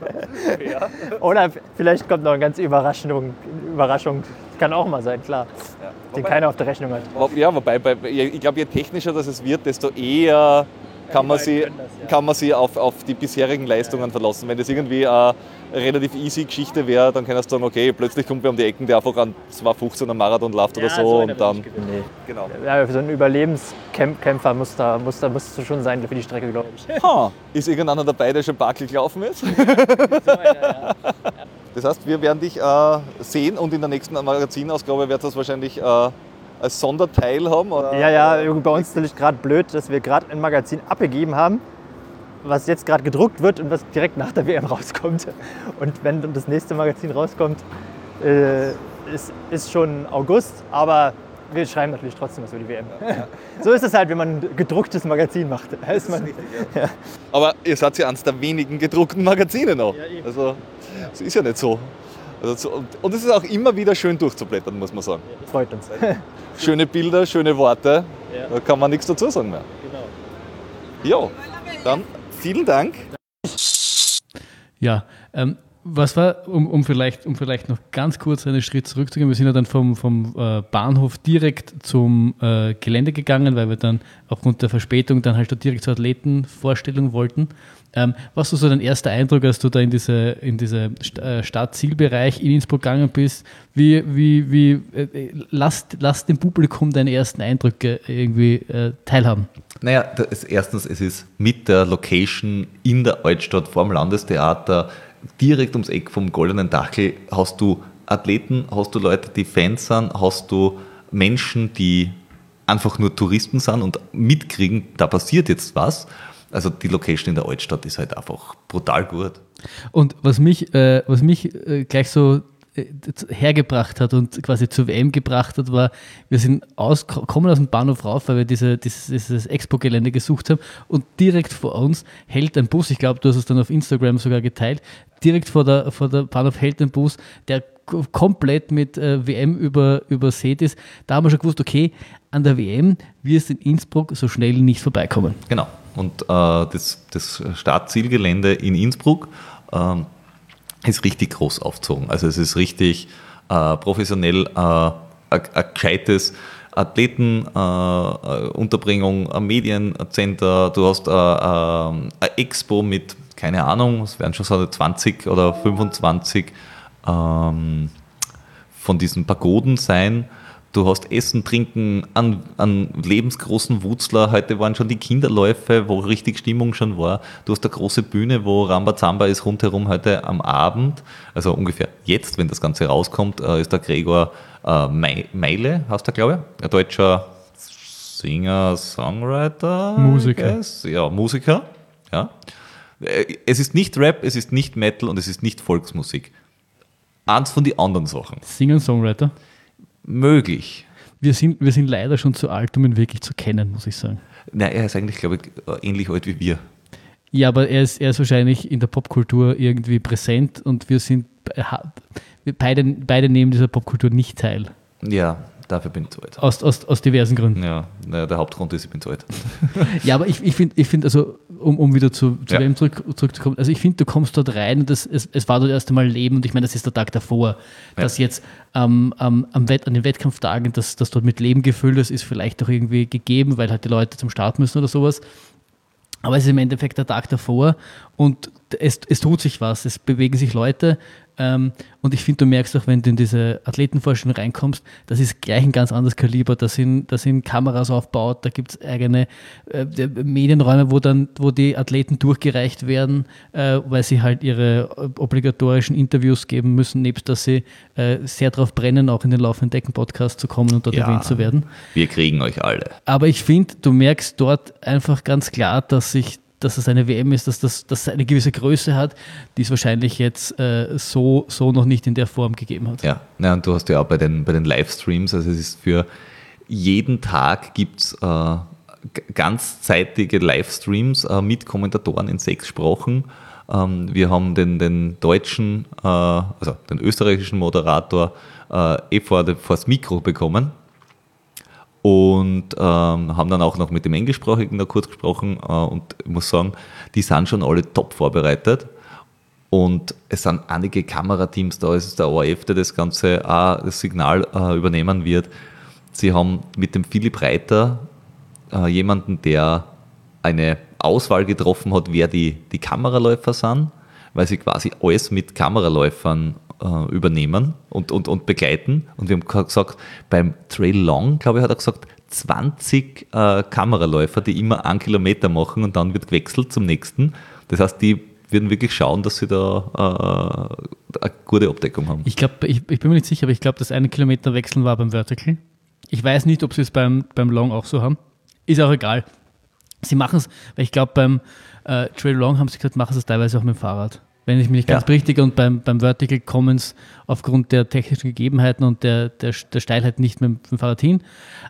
Ja. Oder vielleicht kommt noch eine ganz Überraschung. Überraschung. Kann auch mal sein, klar. Ja. Den keiner auf der Rechnung hat. Ja, wobei, bei, ich glaube, je technischer das es wird, desto eher kann man sich, kann man sich auf, auf die bisherigen Leistungen verlassen. Wenn das irgendwie eine relativ easy Geschichte wäre, dann kannst du sagen, okay, plötzlich kommt wer um die Ecken, der einfach an 2,15 am Marathon läuft oder so, und dann. Nee. Genau. Ja, für so einen Überlebenskämpfer muss da, muss da musst du schon sein für die Strecke, glaube ich. Ha, ist irgendeiner dabei, der schon Barkel gelaufen ist? <laughs> Das heißt, wir werden dich äh, sehen und in der nächsten Magazinausgabe wird das wahrscheinlich äh, als Sonderteil haben. Oder? Ja, ja, bei uns ist natürlich gerade blöd, dass wir gerade ein Magazin abgegeben haben, was jetzt gerade gedruckt wird und was direkt nach der WM rauskommt. Und wenn das nächste Magazin rauskommt, äh, ist, ist schon August, aber wir schreiben natürlich trotzdem was über die WM. <laughs> So ist es halt, wenn man ein gedrucktes Magazin macht. Da <laughs> ist man, ja. Aber ihr seid ja eines der wenigen gedruckten Magazine noch. Also, es ist ja nicht so. Also, so- und- und es ist auch immer wieder schön durchzublättern, muss man sagen. Freut uns. <laughs> Schöne Bilder, schöne Worte, da kann man nichts dazu sagen mehr. Genau. Ja, dann vielen Dank. Ja, ähm, was war, um, um, vielleicht, um vielleicht noch ganz kurz einen Schritt zurückzugehen, wir sind ja dann vom, vom äh, Bahnhof direkt zum äh, Gelände gegangen, weil wir dann aufgrund der Verspätung dann halt direkt zur Athletenvorstellung wollten. Ähm, was war so dein erster Eindruck, als du da in diese, in diese äh, Stadtzielbereich in Innsbruck gegangen bist? Wie, wie, wie, äh, lass, lass dem Publikum deine ersten Eindrücke irgendwie teilhaben. Naja, das, erstens, es ist mit der Location in der Altstadt vorm Landestheater, direkt ums Eck vom Goldenen Dachel, hast du Athleten, hast du Leute, die Fans sind, hast du Menschen, die einfach nur Touristen sind und mitkriegen, da passiert jetzt was. Also die Location in der Altstadt ist halt einfach brutal gut. Und was mich, äh, was mich äh, gleich so hergebracht hat und quasi zur WM gebracht hat, war, wir sind aus, kommen aus dem Bahnhof rauf, weil wir diese, dieses, dieses Expo-Gelände gesucht haben und direkt vor uns hält ein Bus, ich glaube, du hast es dann auf Instagram sogar geteilt, direkt vor der, vor der Bahnhof hält ein Bus, der komplett mit äh, WM über, übersät ist. Da haben wir schon gewusst, okay, an der WM wirst du in Innsbruck so schnell nicht vorbeikommen. Genau. Und äh, das, das Startzielgelände in Innsbruck ähm, ist richtig groß aufgezogen. Also es ist richtig äh, professionell, äh, ein gescheites Athletenunterbringung, ein Mediencenter, du hast äh, äh, eine Expo mit, keine Ahnung, es werden schon so 20 oder 25 ähm, von diesen Pagoden sein. Du hast Essen, Trinken an, an lebensgroßen Wutzler. Heute waren schon die Kinderläufe, wo richtig Stimmung schon war. Du hast eine große Bühne, wo Rambazamba ist rundherum heute am Abend. Also ungefähr jetzt, wenn das Ganze rauskommt, äh, ist der Gregor äh, Mei- Meile, heißt er, glaube ich. Ein deutscher Singer, Songwriter. Musiker. Ja, Musiker. Ja. Äh, Es ist nicht Rap, es ist nicht Metal und es ist nicht Volksmusik. Eins von den anderen Sachen. Singer-Songwriter. Möglich. Wir sind, wir sind leider schon zu alt, um ihn wirklich zu kennen, muss ich sagen. Na, er ist eigentlich, glaube ich, ähnlich alt wie wir. Ja, aber er ist, er ist wahrscheinlich in der Popkultur irgendwie präsent und wir sind wir beide, beide nehmen dieser Popkultur nicht teil. Ja, dafür bin ich zu alt. Aus, aus, aus diversen Gründen. Ja, na, der Hauptgrund ist, ich bin zu alt. <laughs> Ja, aber ich, ich finde, ich find also, um, um wieder zu, zu Ja. WM zurück, zurückzukommen, also ich finde, du kommst dort rein und das, es, es war dort erst einmal Leben und ich meine, das ist der Tag davor. Dass jetzt ähm, am, am Wett, an den Wettkampftagen, dass das dort mit Leben gefüllt ist, ist vielleicht auch irgendwie gegeben, weil halt die Leute zum Start müssen oder sowas. Aber es ist im Endeffekt der Tag davor und es, es tut sich was, es bewegen sich Leute. Ähm, und ich finde, du merkst auch, wenn du in diese Athletenvorstellung reinkommst, das ist gleich ein ganz anderes Kaliber. Da sind, da sind Kameras aufgebaut, da gibt es eigene äh, Medienräume, wo dann, wo die Athleten durchgereicht werden, äh, weil sie halt ihre äh, obligatorischen Interviews geben müssen, nebst dass sie äh, sehr darauf brennen, auch in den laufenden Decken-Podcast zu kommen und dort Ja. erwähnt zu werden. Wir kriegen euch alle. Aber ich finde, du merkst dort einfach ganz klar, dass sich dass es eine WM ist, dass das dass eine gewisse Größe hat, die es wahrscheinlich jetzt äh, so, so noch nicht in der Form gegeben hat. Ja, na, und du hast ja auch bei den, bei den Livestreams, also es ist für jeden Tag gibt es äh, ganzzeitige Livestreams äh, mit Kommentatoren in sechs Sprachen. Ähm, wir haben den, den deutschen, äh, also den österreichischen Moderator äh, eh vor das Mikro bekommen und ähm, haben dann auch noch mit dem Englischsprachigen da kurz gesprochen äh, und ich muss sagen, die sind schon alle top vorbereitet und es sind einige Kamerateams da, es ist der ORF, der das Ganze auch das Signal äh, übernehmen wird. Sie haben mit dem Philipp Reiter äh, jemanden, der eine Auswahl getroffen hat, wer die, die Kameraläufer sind, weil sie quasi alles mit Kameraläufern äh, übernehmen und, und, und begleiten. Und wir haben gesagt, beim Trail Long, glaube ich, hat er gesagt, 20 äh, Kameraläufer, die immer einen Kilometer machen und dann wird gewechselt zum nächsten. Das heißt, die würden wirklich schauen, dass sie da äh, eine gute Abdeckung haben. Ich glaube, ich, ich, bin mir nicht sicher, aber ich glaube, das eine Kilometer wechseln war beim Vertical. Ich weiß nicht, ob sie es beim, beim Long auch so haben. Ist auch egal. Sie machen es, weil ich glaube, beim äh, Trail Long haben sie gesagt, machen sie es teilweise auch mit dem Fahrrad. Wenn ich mich nicht ganz berichtige und beim, beim Vertical kommen es aufgrund der technischen Gegebenheiten und der, der, der Steilheit nicht mit, mit dem Fahrrad hin.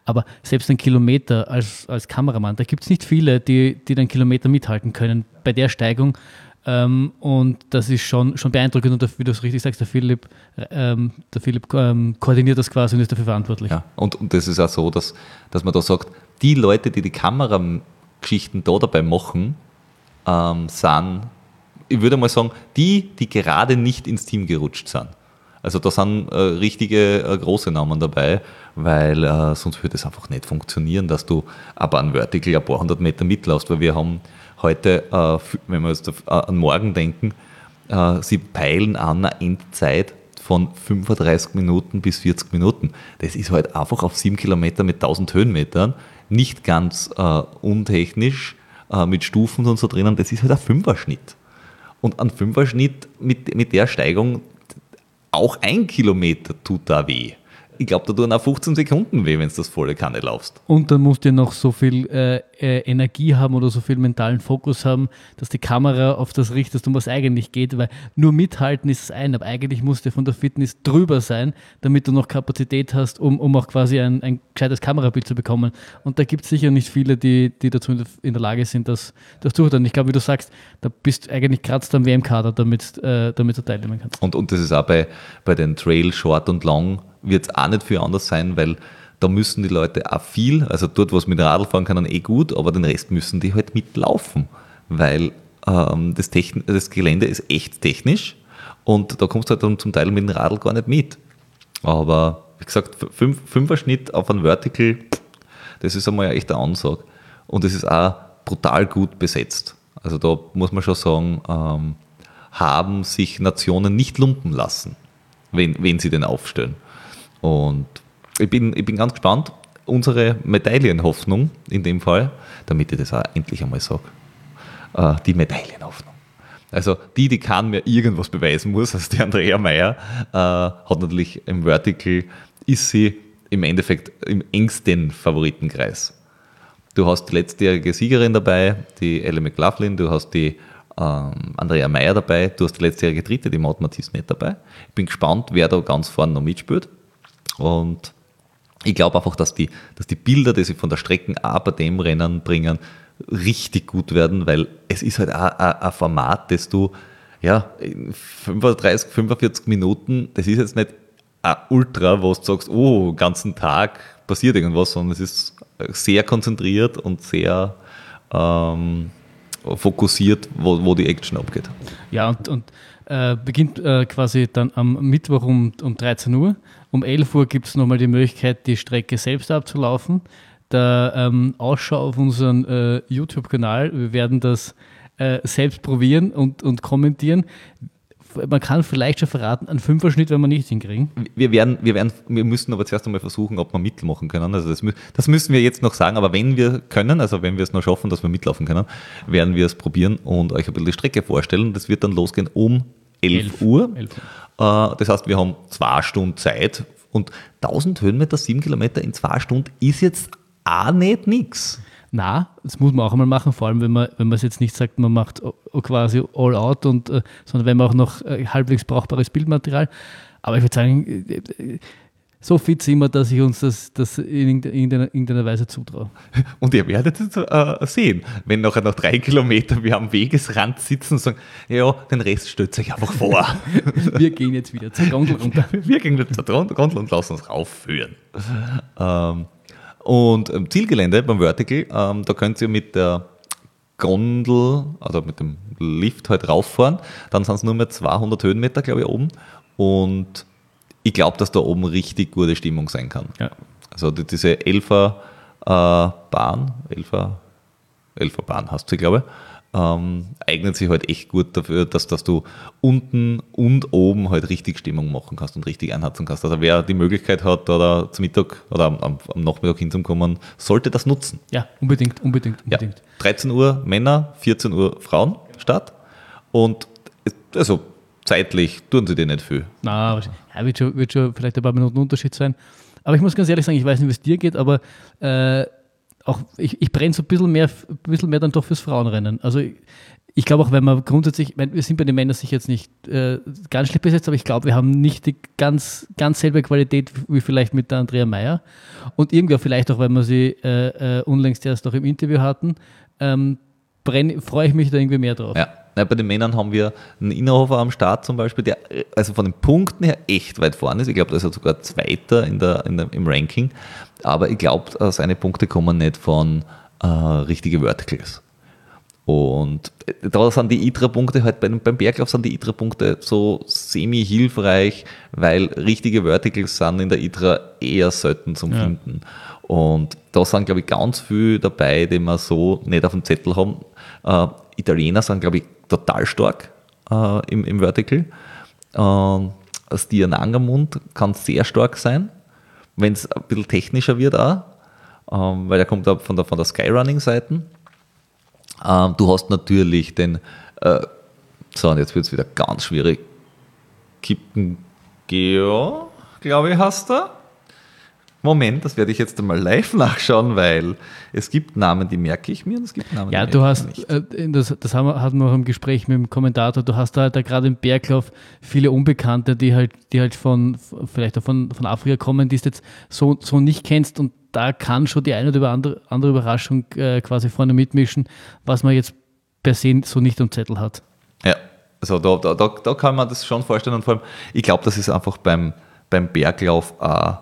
Aber selbst ein Kilometer als, als Kameramann, da gibt es nicht viele, die, die den Kilometer mithalten können bei der Steigung. Ähm, und das ist schon, schon beeindruckend und wie du es richtig sagst, der Philipp, ähm, der Philipp ähm, koordiniert das quasi und ist dafür verantwortlich. Ja, und, und das ist auch so, dass, dass man da sagt, die Leute, die die Kamerageschichten da dabei machen, ähm, sind, ich würde mal sagen, die, die gerade nicht ins Team gerutscht sind. Also da sind äh, richtige äh, große Namen dabei, weil äh, sonst würde es einfach nicht funktionieren, dass du aber ein Vertical ein paar hundert Meter mitlaufst, weil wir haben heute, äh, wenn wir jetzt äh, an morgen denken, äh, sie peilen an eine Endzeit von 35 Minuten bis 40 Minuten. Das ist halt einfach auf 7 Kilometer mit 1000 Höhenmetern, nicht ganz untechnisch, mit Stufen und so drinnen, das ist halt ein Fünferschnitt. Und ein Fünferschnitt mit, mit der Steigung, auch ein Kilometer tut da weh ich glaube, da tun auch 15 Sekunden weh, wenn du das volle Kanne laufst. Und dann musst du noch so viel äh, äh, Energie haben oder so viel mentalen Fokus haben, dass die Kamera auf das richtest, um was eigentlich geht, weil nur mithalten ist es ein, aber eigentlich musst du von der Fitness drüber sein, damit du noch Kapazität hast, um, um auch quasi ein, ein gescheites Kamerabild zu bekommen. Und da gibt es sicher nicht viele, die, die dazu in der Lage sind, das, das durchzuhalten. Ich glaube, wie du sagst, da bist du eigentlich gerade am WM-Kader, damit, äh, damit du teilnehmen kannst. Und, und das ist auch bei, bei den Trail, Short und Long wird es auch nicht viel anders sein, weil da müssen die Leute auch viel, also dort, wo es mit Radl fahren können, eh gut, aber den Rest müssen die halt mitlaufen, weil ähm, das, Techn das Gelände ist echt technisch und da kommst du halt dann zum Teil mit dem Radl gar nicht mit. Aber wie gesagt, fünf, Fünfer Schnitt auf ein Vertical, das ist einmal eine echte Ansage. Und es ist auch brutal gut besetzt. Also da muss man schon sagen, ähm, haben sich Nationen nicht lumpen lassen, wenn, wenn sie den aufstellen. Und ich bin, ich bin ganz gespannt. Unsere Medaillenhoffnung in dem Fall, damit ich das auch endlich einmal sage, äh, die Medaillenhoffnung. Also die, die kann mir irgendwas beweisen muss, also die Andrea Meyer, äh, hat natürlich im Vertical, ist sie im Endeffekt im engsten Favoritenkreis. Du hast die letztjährige Siegerin dabei, die Ellie McLaughlin, du hast die ähm, Andrea Meyer dabei, du hast die letztjährige Dritte, die Maud Matisse nicht dabei. Ich bin gespannt, wer da ganz vorne noch mitspielt. Und ich glaube einfach, dass die, dass die Bilder, die sie von der Strecken auch bei dem Rennen bringen, richtig gut werden, weil es ist halt ein Format, das du ja, in 35, 45 Minuten, das ist jetzt nicht ein Ultra, wo du sagst, oh, den ganzen Tag passiert irgendwas, sondern es ist sehr konzentriert und sehr ähm, fokussiert, wo, wo die Action abgeht. Ja, und, und äh, beginnt äh, quasi dann am Mittwoch um, um 13 Uhr. Um 11 Uhr gibt es nochmal die Möglichkeit, die Strecke selbst abzulaufen. Der ähm, Ausschau auf unseren äh, YouTube-Kanal. Wir werden das äh, selbst probieren und, und kommentieren man kann vielleicht schon verraten, einen Fünferschnitt werden wir nicht hinkriegen. Wir, werden, wir, werden, wir müssen aber zuerst einmal versuchen, ob wir mitmachen können. Also das, das, müssen wir jetzt noch sagen, aber wenn wir können, also wenn wir es noch schaffen, dass wir mitlaufen können, werden wir es probieren und euch ein bisschen die Strecke vorstellen. Das wird dann losgehen um 11, 11 Uhr. 11 Uhr. Äh, das heißt, wir haben zwei Stunden Zeit und 1000 Höhenmeter, 7 Kilometer in zwei Stunden ist jetzt auch nicht nichts. Na, das muss man auch einmal machen, vor allem wenn man, wenn man es jetzt nicht sagt, man macht quasi all out, und, äh, sondern wenn man auch noch äh, halbwegs brauchbares Bildmaterial. Aber ich würde sagen, äh, so fit sind wir, dass ich uns das, das in irgendeiner, irgendeiner Weise zutraue. Und ihr werdet es äh, sehen, wenn nachher nach drei Kilometern wir am Wegesrand sitzen und sagen, ja, den Rest stellt euch einfach vor. <laughs> wir gehen jetzt wieder zur Gondel runter. Wir gehen jetzt zur Gondel und lassen uns raufführen. Ähm, und im Zielgelände beim Vertical, ähm, da könnt ihr mit der Gondel, also mit dem Lift halt rauffahren. Dann sind es nur mehr 200 Höhenmeter, glaube ich, oben. Und ich glaube, dass da oben richtig gute Stimmung sein kann. Ja. Also diese Elfer äh, Elfer Elferbahn hast du, glaube ich, ähm, eignet sich halt echt gut dafür, dass, dass du unten und oben halt richtig Stimmung machen kannst und richtig einhatzen kannst. Also wer die Möglichkeit hat, oder zum Mittag oder am, am, Nachmittag hinzukommen, sollte das nutzen. Ja, unbedingt, unbedingt, unbedingt. Ja, 13 Uhr Männer, 14 Uhr Frauen Start. Und also zeitlich tun sie dir nicht viel. Na, ja, wird, schon, wird schon vielleicht ein paar Minuten Unterschied sein. Aber ich muss ganz ehrlich sagen, ich weiß nicht, wie es dir geht, aber äh, auch ich, ich brenne so ein bisschen mehr, ein bisschen mehr dann doch fürs Frauenrennen. Also ich, ich glaube auch, wenn man grundsätzlich, wir sind bei den Männern sicher jetzt nicht äh, ganz schlecht besetzt, aber ich glaube, wir haben nicht die ganz, ganz selbe Qualität wie vielleicht mit der Andrea Meyer. Und irgendwie auch vielleicht auch, weil wir sie äh, äh, unlängst erst noch im Interview hatten, ähm, freue ich mich da irgendwie mehr drauf. Ja. Ja, bei den Männern haben wir einen Innerhofer am Start zum Beispiel, der also von den Punkten her echt weit vorne ist. Ich glaube, da ist er sogar Zweiter in der, in der, im Ranking. Aber ich glaube, äh, seine Punkte kommen nicht von äh, richtigen Verticals. Und äh, da sind die ITRA-Punkte halt beim, beim Berglauf sind die ITRA-Punkte so semi-hilfreich, weil richtige Verticals sind in der ITRA eher selten zum ja. Finden. Und da sind, glaube ich, ganz viel dabei, die wir so nicht auf dem Zettel haben. Äh, Italiener sind, glaube ich, total stark äh, im, im Vertical. Äh, das Dianangamund kann sehr stark sein, wenn es ein bisschen technischer wird auch, ähm, weil er kommt auch von der, von der Skyrunning-Seite. Ähm, du hast natürlich den, äh, so und jetzt wird es wieder ganz schwierig, Kippen Geo, glaube ich, hast du. Moment, das werde ich jetzt einmal live <laughs> nachschauen, weil es gibt Namen, die merke ich mir und es gibt Namen, ja, die du hast, nicht. Äh, das, das haben wir, hatten wir auch im Gespräch mit dem Kommentator, du hast da halt da gerade im Berglauf viele Unbekannte, die halt, die halt von, vielleicht auch von, von Afrika kommen, die du jetzt so, so nicht kennst und da kann schon die eine oder andere, andere Überraschung äh, quasi vorne mitmischen, was man jetzt per se so nicht am Zettel hat. Ja, also da, da, da, da kann man das schon vorstellen und vor allem, ich glaube, das ist einfach beim, beim Berglauf äh,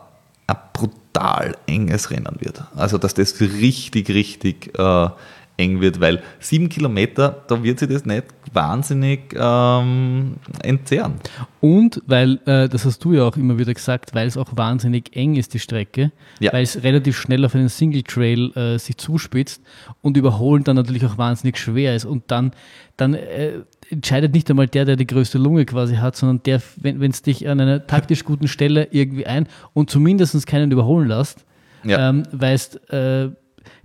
ein brutal enges Rennen wird. Also, dass das richtig, richtig äh, eng wird, weil sieben Kilometer, da wird sich das nicht wahnsinnig ähm, entzehren. Und weil, äh, das hast du ja auch immer wieder gesagt, weil es auch wahnsinnig eng ist, die Strecke, ja. weil es relativ schnell auf einen Single Trail äh, sich zuspitzt und überholen dann natürlich auch wahnsinnig schwer ist. Und dann, dann äh, entscheidet nicht einmal der, der die größte Lunge quasi hat, sondern der, wenn es dich an einer taktisch <laughs> guten Stelle irgendwie ein und zumindest keinen überholen lässt, ja. ähm, weißt, äh,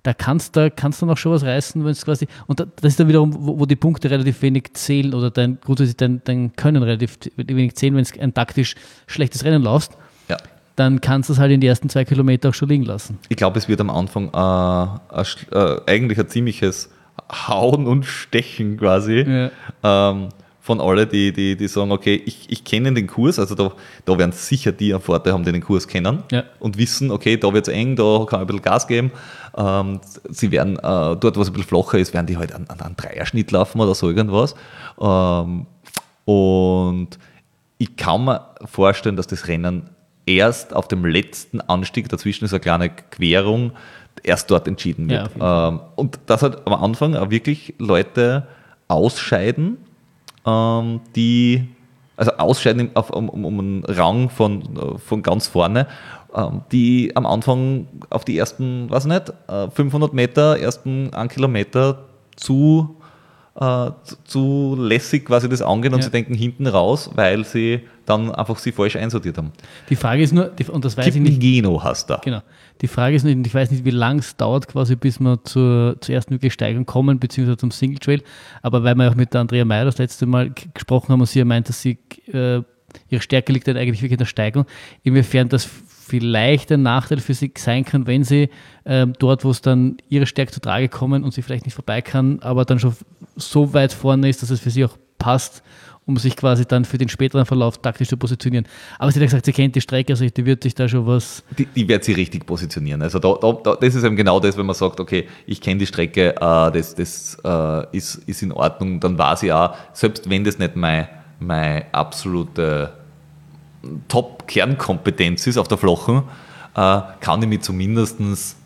da kannst du kannst du noch schon was reißen, wenn es quasi, und das ist dann wiederum, wo, wo, die Punkte relativ wenig zählen oder dein, grundsätzlich dein, dein Können relativ wenig zählen, wenn es ein taktisch schlechtes Rennen läufst. Ja. Dann kannst du es halt in die ersten zwei Kilometer auch schon liegen lassen. Ich glaube, es wird am Anfang äh, äh, eigentlich ein ziemliches Hauen und Stechen quasi. Ja. Ähm, von alle, die, die, die sagen, okay, ich, ich kenne den Kurs, also da, da werden sicher die einen Vorteil haben, die den Kurs kennen ja. und wissen, okay, da wird es eng, da kann ich ein bisschen Gas geben. Ähm, sie werden äh, dort, wo es ein bisschen flacher ist, werden die halt an, an einen Dreierschnitt laufen oder so irgendwas. Ähm, und ich kann mir vorstellen, dass das Rennen erst auf dem letzten Anstieg, dazwischen ist eine kleine Querung, erst dort entschieden wird. Ja, ähm, und dass halt am Anfang auch wirklich Leute ausscheiden, ähm, die, also ausscheiden auf, um, um, einen Rang von, von ganz vorne, ähm, die am Anfang auf die ersten, weiß nicht, 500 äh, Meter, ersten 1 Kilometer zu, äh, zu lässig quasi das angehen und ja. sie denken hinten raus, weil sie dann einfach sie falsch einsortiert haben. Die Frage ist nur, und das weiß Kippen ich nicht. Geno hast da. Genau. Die Frage ist nicht, ich weiß nicht, wie lange es dauert, quasi, bis wir zur, zur ersten wirklich Steigung kommen, beziehungsweise zum Single Trail. Aber weil wir auch mit der Andrea Meyer das letzte Mal gesprochen haben und sie ja meint, dass sie äh, ihre Stärke liegt dann eigentlich wirklich in der Steigung, inwiefern das vielleicht ein Nachteil für sie sein kann, wenn sie äh, dort, wo es dann ihre Stärke zu Trage kommen und sie vielleicht nicht vorbei kann, aber dann schon so weit vorne ist, dass es für sie auch passt um sich quasi dann für den späteren Verlauf taktisch zu positionieren. Aber sie hat gesagt, sie kennt die Strecke, also die wird sich da schon was. Die, die wird sie richtig positionieren. Also da, da, da, das ist eben genau das, wenn man sagt, okay, ich kenne die Strecke, äh, das, das äh, ist, ist in Ordnung, dann war sie auch, selbst wenn das nicht mein, meine absolute Top-Kernkompetenz ist auf der Flachen, äh, kann ich mich zumindest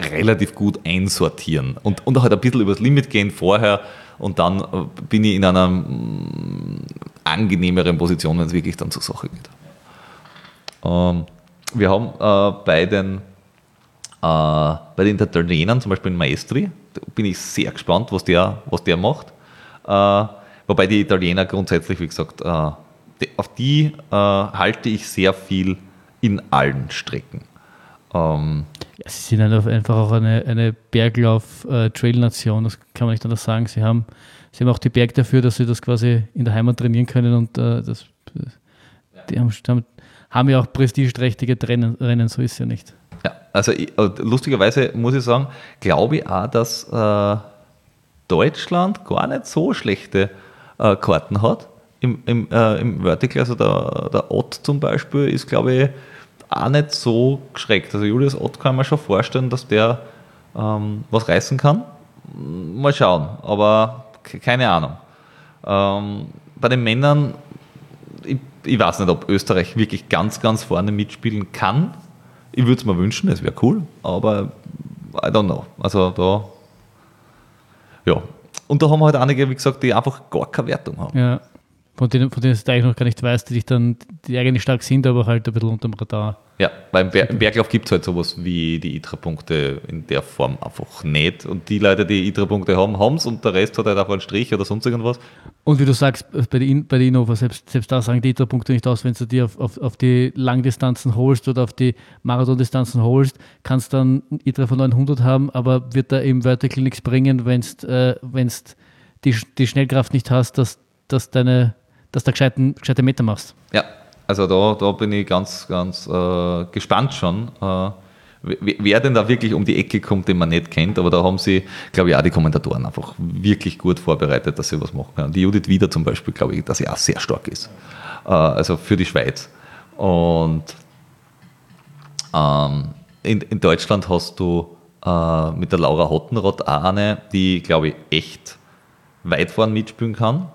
relativ gut einsortieren und, und halt ein bisschen übers Limit gehen vorher und dann äh, bin ich in einer mm, angenehmeren Position, wenn es wirklich dann zur Sache geht. Ähm, wir haben äh, bei den, bei den Italienern, zum Beispiel in Maestri, bin ich sehr gespannt, was der, was der macht. Wobei die Italiener grundsätzlich, wie gesagt, auf die äh, halte ich sehr viel in allen Strecken. Ähm, ja, sie sind halt einfach auch eine, eine Berglauf-Trail-Nation, das kann man nicht anders sagen. Sie haben, sie haben auch die Berg dafür, dass sie das quasi in der Heimat trainieren können und äh, das, die haben, haben ja auch prestigeträchtige Rennen, Rennen, so ist es ja nicht. Ja, also ich, äh, lustigerweise muss ich sagen, glaube ich auch, dass äh, Deutschland gar nicht so schlechte äh, Karten hat im, im, äh, im Vertical. Also der, der Ott zum Beispiel ist, glaube ich, auch nicht so geschreckt. Also Julius Ott kann man schon vorstellen, dass der ähm, was reißen kann. Mal schauen, aber keine Ahnung. Ähm, bei den Männern, ich, ich, weiß nicht, ob Österreich wirklich ganz, ganz vorne mitspielen kann. Ich würde es mir wünschen, es wäre cool, aber I don't know. Also da, ja. Und da haben wir halt einige, wie gesagt, die einfach gar keine Wertung haben. Ja von denen, von denen du eigentlich noch gar nicht weißt, die dich dann, die eigentlich stark sind, aber halt ein bisschen unterm Radar. Ja, beim Ber Berglauf gibt es halt sowas wie die ITRA-Punkte in der Form einfach nicht. Und die Leute, die ITRA-Punkte haben, haben es und der Rest hat halt einfach einen Strich oder sonst irgendwas. Und wie du sagst, bei der, bei der Innova, selbst, selbst da sagen die ITRA-Punkte nicht aus, wenn du die auf, auf, auf die Langdistanzen holst oder auf die Marathondistanzen holst, kannst du dann ITRA von 900 haben, aber wird da im Vertical nichts bringen, wenn du äh, die, die Schnellkraft nicht hast, dass, dass deine dass du gescheiten, gescheite Meter machst. Ja, also da, da bin ich ganz, ganz äh, gespannt schon, äh, wer denn da wirklich um die Ecke kommt, den man nicht kennt. Aber da haben sie, glaube ich, auch die Kommentatoren einfach wirklich gut vorbereitet, dass sie was machen können. Die Judith Wieder zum Beispiel, glaube ich, dass sie auch sehr stark ist. Äh, also für die Schweiz. Und ähm, in, in, Deutschland hast du äh, mit der Laura Hottenrott auch eine, die, glaube ich, echt weit vorn mitspielen kann.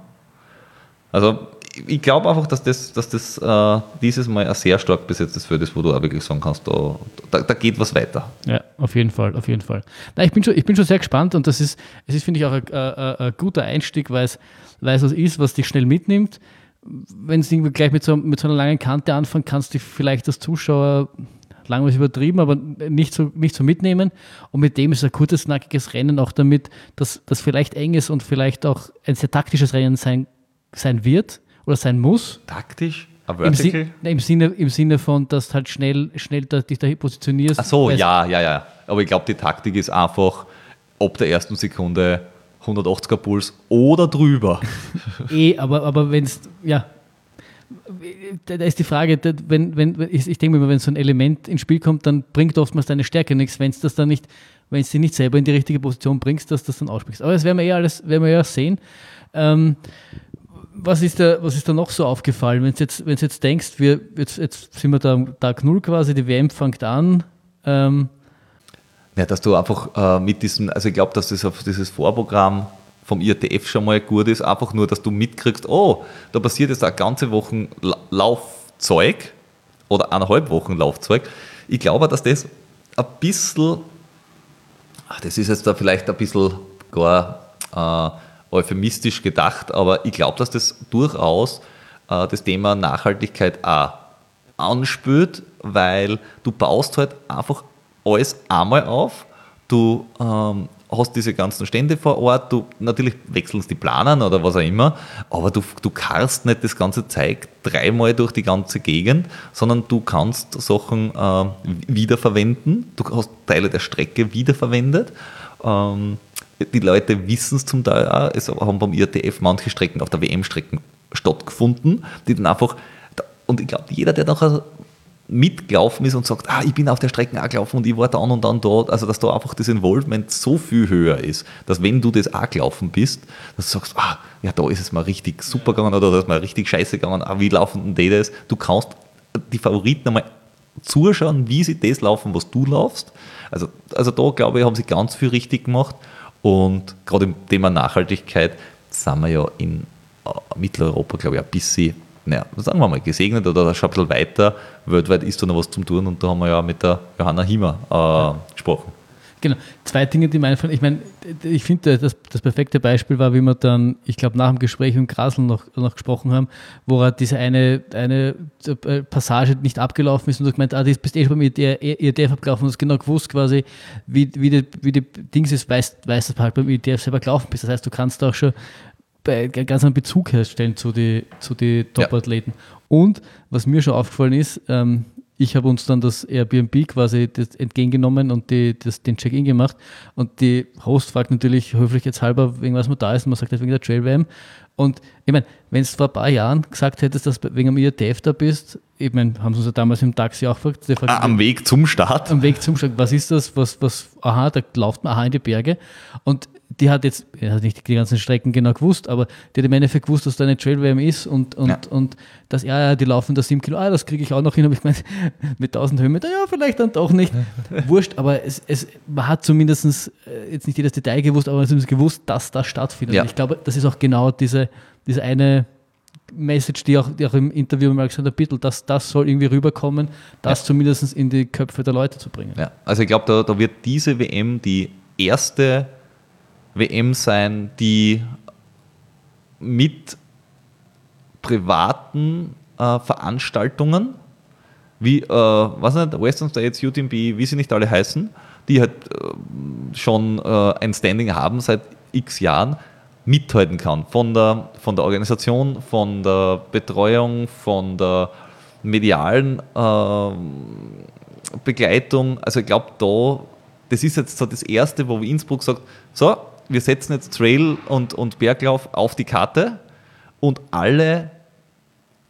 Also ich glaube einfach, dass das, dass das äh, dieses Mal ein sehr stark besetztes Feld ist, wo du auch wirklich sagen kannst, da, da, da, geht was weiter. Ja, auf jeden Fall, auf jeden Fall. Na, ich, bin schon, ich bin schon sehr gespannt und das ist, es ist, finde ich, auch ein, ein, ein, guter Einstieg, weil es, was ist, was dich schnell mitnimmt. Wenn es gleich mit so, mit so einer langen Kante anfängt, kannst du vielleicht als Zuschauer langweilig übertrieben, aber nicht so, nicht so mitnehmen. Und mit dem ist ein kurzes, knackiges Rennen auch damit, dass das vielleicht eng ist und vielleicht auch ein sehr taktisches Rennen sein kann sein wird oder sein muss. Taktisch? Im, si Im, Sinne, Im Sinne von, dass du halt schnell, schnell da, dich da positionierst. Ach so, ja, ja, ja. Aber ich glaube, die Taktik ist einfach ob der ersten Sekunde 180er Puls oder drüber. <laughs> eh, aber, aber wenn es, ja, da ist die Frage, wenn, wenn, ich, denke mir, wenn so ein Element ins Spiel kommt, dann bringt oftmals deine Stärke nichts, wenn es das dann nicht, wenn es dich nicht selber in die richtige Position bringst, dass du das dann aussprichst. Aber das werden wir eh alles, werden wir ja sehen. Ähm, was ist, da, was ist da noch so aufgefallen, wenn du jetzt, jetzt denkst, wir, jetzt, jetzt sind wir da am Tag Null quasi, die WM fängt an. Ähm ja, dass du einfach äh, mit diesem, also ich glaube, dass das auf dieses Vorprogramm vom IRTF schon mal gut ist, einfach nur, dass du mitkriegst, oh, da passiert jetzt eine ganze Woche Laufzeug oder eineinhalb Wochen Laufzeug. Ich glaube, dass das ein bisschen, das ist jetzt da vielleicht ein bisschen gar äh, euphemistisch gedacht, aber ich glaube, dass das durchaus äh, das Thema Nachhaltigkeit auch anspürt, weil du baust halt einfach alles einmal auf. Du ähm, hast diese ganzen Stände vor Ort, du natürlich wechseln die Planer oder was auch immer, aber du, du karst nicht das ganze Zeug dreimal durch die ganze Gegend, sondern du kannst Sachen äh, wiederverwenden. Du hast Teile der Strecke wiederverwendet. Ähm, die Leute wissen es zum Teil auch, es haben beim IRTF manche Strecken auf der WM-Strecken stattgefunden, die dann einfach, und ich glaube, jeder, der nachher mitgelaufen ist und sagt, ah, ich bin auf der Strecke auch gelaufen und ich war dann und dann dort, also dass da einfach das Involvement so viel höher ist, dass wenn du das auch gelaufen bist, dass du sagst, ah, ja, da ist es mal richtig super gegangen oder da ist mal richtig scheiße gegangen, ah, wie laufen denn die das? Du kannst die Favoriten einmal zuschauen, wie sie das laufen, was du laufst. Also, also da, glaube ich, haben sie ganz viel richtig gemacht und gerade im Thema Nachhaltigkeit sind wir ja in äh, Mitteleuropa, glaube ich, ein bisschen, naja, sagen wir mal, gesegnet oder schon ein bisschen weiter. Weltweit ist da noch was zum tun und da haben wir ja mit der Johanna Hiemer äh, gesprochen. Genau. Zwei Dinge, die mir einfallen. Ich meine, ich finde, das, das perfekte Beispiel war, wie wir dann, ich glaube, nach dem Gespräch mit Grasl noch, noch gesprochen haben, wo er diese eine, eine äh, Passage nicht abgelaufen ist und du gemeint, ah, das bist eh schon mit der IEDF abgelaufen und hast genau gewusst quasi, wie, wie, die, wie die Dings ist, weißt, weißt du halt beim IEDF selber gelaufen bist. Das heißt, du kannst auch schon ganz einen Bezug herstellen zu den zu die Top-Athleten. Ja. Und was mir schon aufgefallen ist, ähm, ich habe uns dann das Airbnb quasi das entgegengenommen und die, das, den Check-in gemacht. Und die Host fragt natürlich höflichkeitshalber, wegen was man da ist. Und man sagt halt wegen der Trail WM. Und ich meine, wenn du vor ein paar Jahren gesagt hättest, dass du wegen dem IATF da bist, ich meine, haben sie uns ja damals im Taxi auch gefragt. Fragt, ah, am Weg zum Start? Am Weg zum Start. Was ist das? Was, was, aha, da läuft man aha in die Berge. Und die hat jetzt, er hat nicht die ganzen Strecken genau gewusst, aber die hat im Endeffekt gewusst, dass da eine Trail-WM ist und, und, ja. und dass, ja, ja, die laufen da sieben Kilo, ah, das kriege ich auch noch hin, habe ich gemeint, <laughs> mit 1000 Höhenmeter, ja, vielleicht dann doch nicht. Wurscht, aber es, es, man hat zumindest äh, jetzt nicht jedes Detail gewusst, aber man hat zumindest gewusst, dass das stattfindet. Ja. ich glaube, das ist auch genau diese, diese eine Message, die auch, die auch im Interview mit Alexander Bittel, dass das soll irgendwie rüberkommen, das ja. zumindest in die Köpfe der Leute zu bringen. Ja, also ich glaube, da, da wird diese WM die erste WM sein, die mit privaten äh, Veranstaltungen, wie, äh, was nicht, Western States, UTMB, wie sie nicht alle heißen, die halt äh, schon äh, ein Standing haben seit x Jahren, mithalten kann. Von der, von der Organisation, von der Betreuung, von der medialen äh, Begleitung. Also ich glaube, da, das ist jetzt so das Erste, wo Innsbruck sagt, so, wir setzen jetzt Trail und, und Berglauf auf die Karte und alle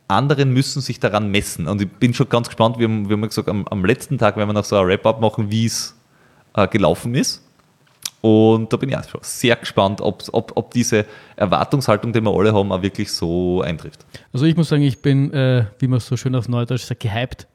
anderen müssen sich daran messen. Und ich bin schon ganz gespannt, wir haben, wir haben gesagt, am, am letzten Tag werden wir noch so ein Wrap-up machen, wie es äh, gelaufen ist. Und da bin ich auch schon sehr gespannt, ob, ob, ob diese Erwartungshaltung, die wir alle haben, auch wirklich so eintrifft. Also ich muss sagen, ich bin, äh, wie man so schön auf Neudeutsch sagt, gehypt.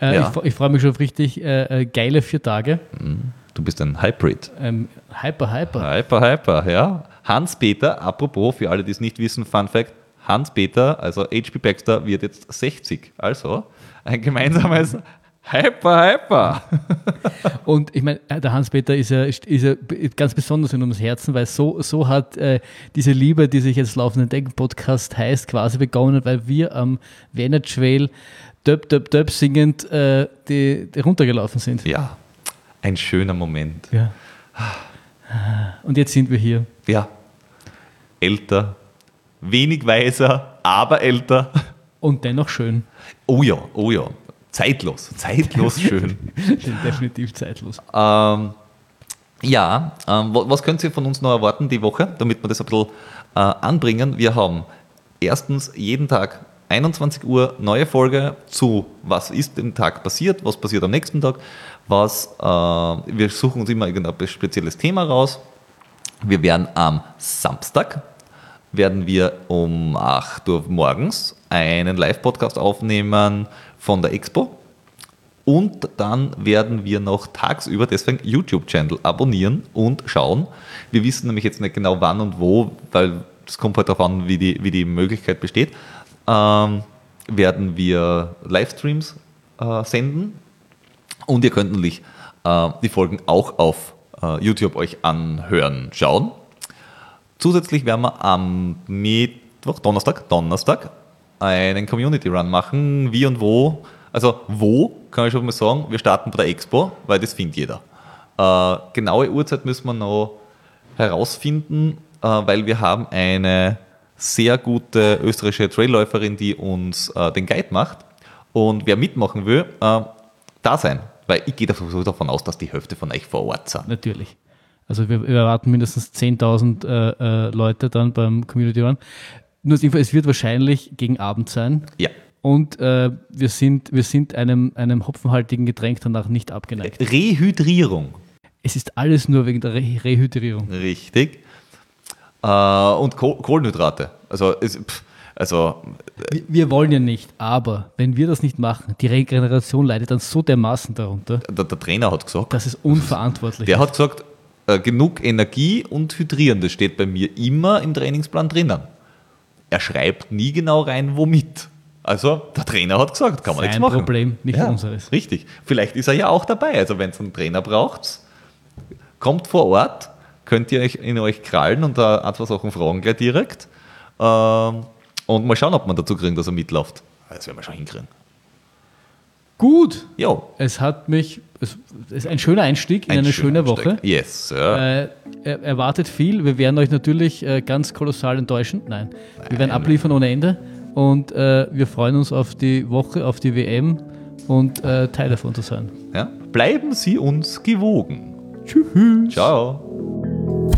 Äh, ja. Ich, ich freue mich schon auf richtig äh, äh geile vier Tage. Mhm. Du bist ein Hybrid. Ähm, hyper, hyper. Hyper, hyper, ja. Hans-Peter, apropos, für alle, die es nicht wissen, Fun Fact, Hans-Peter, also HP Baxter, wird jetzt 60. Also ein gemeinsames Hyper, hyper. Und ich meine, äh, der Hans-Peter ist ja, ist ja ganz besonders in ums Herzen, weil so, so hat äh, diese Liebe, die sich jetzt Laufenden Denken Podcast heißt, quasi begonnen, weil wir am Wiener Trail Döp, Döp, Döp singend äh, die, die runtergelaufen sind. Ja, ein schöner Moment. Ja. Und jetzt sind wir hier. Ja. Älter, wenig weiser, aber älter. Und dennoch schön. Oh ja, oh ja. Zeitlos, zeitlos <laughs> schön. Definitiv zeitlos. Ähm, ja, ähm, was könnt ihr von uns noch erwarten die Woche, damit wir das ein bisschen äh, anbringen? Wir haben erstens jeden Tag 21 Uhr neue Folge zu, was ist im Tag passiert, was passiert am nächsten Tag was, äh, wir suchen uns immer irgendein spezielles Thema raus. Wir werden am Samstag, werden wir um 8 Uhr morgens einen Live-Podcast aufnehmen von der Expo. Und dann werden wir noch tagsüber deswegen YouTube-Channel abonnieren und schauen. Wir wissen nämlich jetzt nicht genau wann und wo, weil es kommt halt darauf an, wie die, wie die Möglichkeit besteht. Ähm, werden wir Livestreams äh, senden und ihr könnt natürlich äh, die Folgen auch auf äh, YouTube euch anhören, schauen. Zusätzlich werden wir am Mittwoch, Donnerstag, Donnerstag einen Community Run machen. Wie und wo? Also wo, kann ich schon mal sagen, wir starten bei der Expo, weil das findet jeder. Äh, genaue Uhrzeit müssen wir noch herausfinden, äh, weil wir haben eine sehr gute österreichische Trailläuferin, die uns äh, den Guide macht. Und wer mitmachen will, äh, da sein. Weil ich gehe davon aus, dass die Hälfte von euch vor Ort sind. Natürlich. Also wir, erwarten mindestens 10.000 äh, äh, Leute dann beim Community Run. Nur es wird wahrscheinlich gegen Abend sein. Ja. Und äh, wir sind, wir sind einem, einem hopfenhaltigen Getränk danach nicht abgeneigt. Rehydrierung. Es ist alles nur wegen der Re Rehydrierung. Richtig. Äh, und Kohlenhydrate. Also es, pff, also, wir, wir, wollen ja nicht, aber wenn wir das nicht machen, die Regeneration leidet dann so dermaßen darunter. Der, der Trainer hat gesagt. Das ist unverantwortlich. Der hat gesagt, äh, genug Energie und Hydrieren, das steht bei mir immer im Trainingsplan drinnen. Er schreibt nie genau rein, womit. Also, der Trainer hat gesagt, kann man Sein nichts machen. Problem, nicht ja, unseres. Richtig. Vielleicht ist er ja auch dabei. Also, wenn es einen Trainer braucht, kommt vor Ort, könnt ihr euch in euch krallen und da ein, zwei Sachen fragen gleich direkt. Ähm, und mal schauen, ob man dazu kriegen, dass er mitläuft. Das werden wir schon hinkriegen. Gut. Jo. Es hat mich, es ist ein schöner Einstieg in Ein eine schöne Woche. Einstieg. Yes, sir. Äh, er, erwartet viel. Wir werden euch natürlich äh, ganz kolossal enttäuschen. Nein. Wir werden abliefern ohne Ende. Und äh, wir freuen uns auf die Woche, auf die WM und äh, Teil davon zu sein. Ja? Bleiben Sie uns gewogen. Tschüss. Ciao.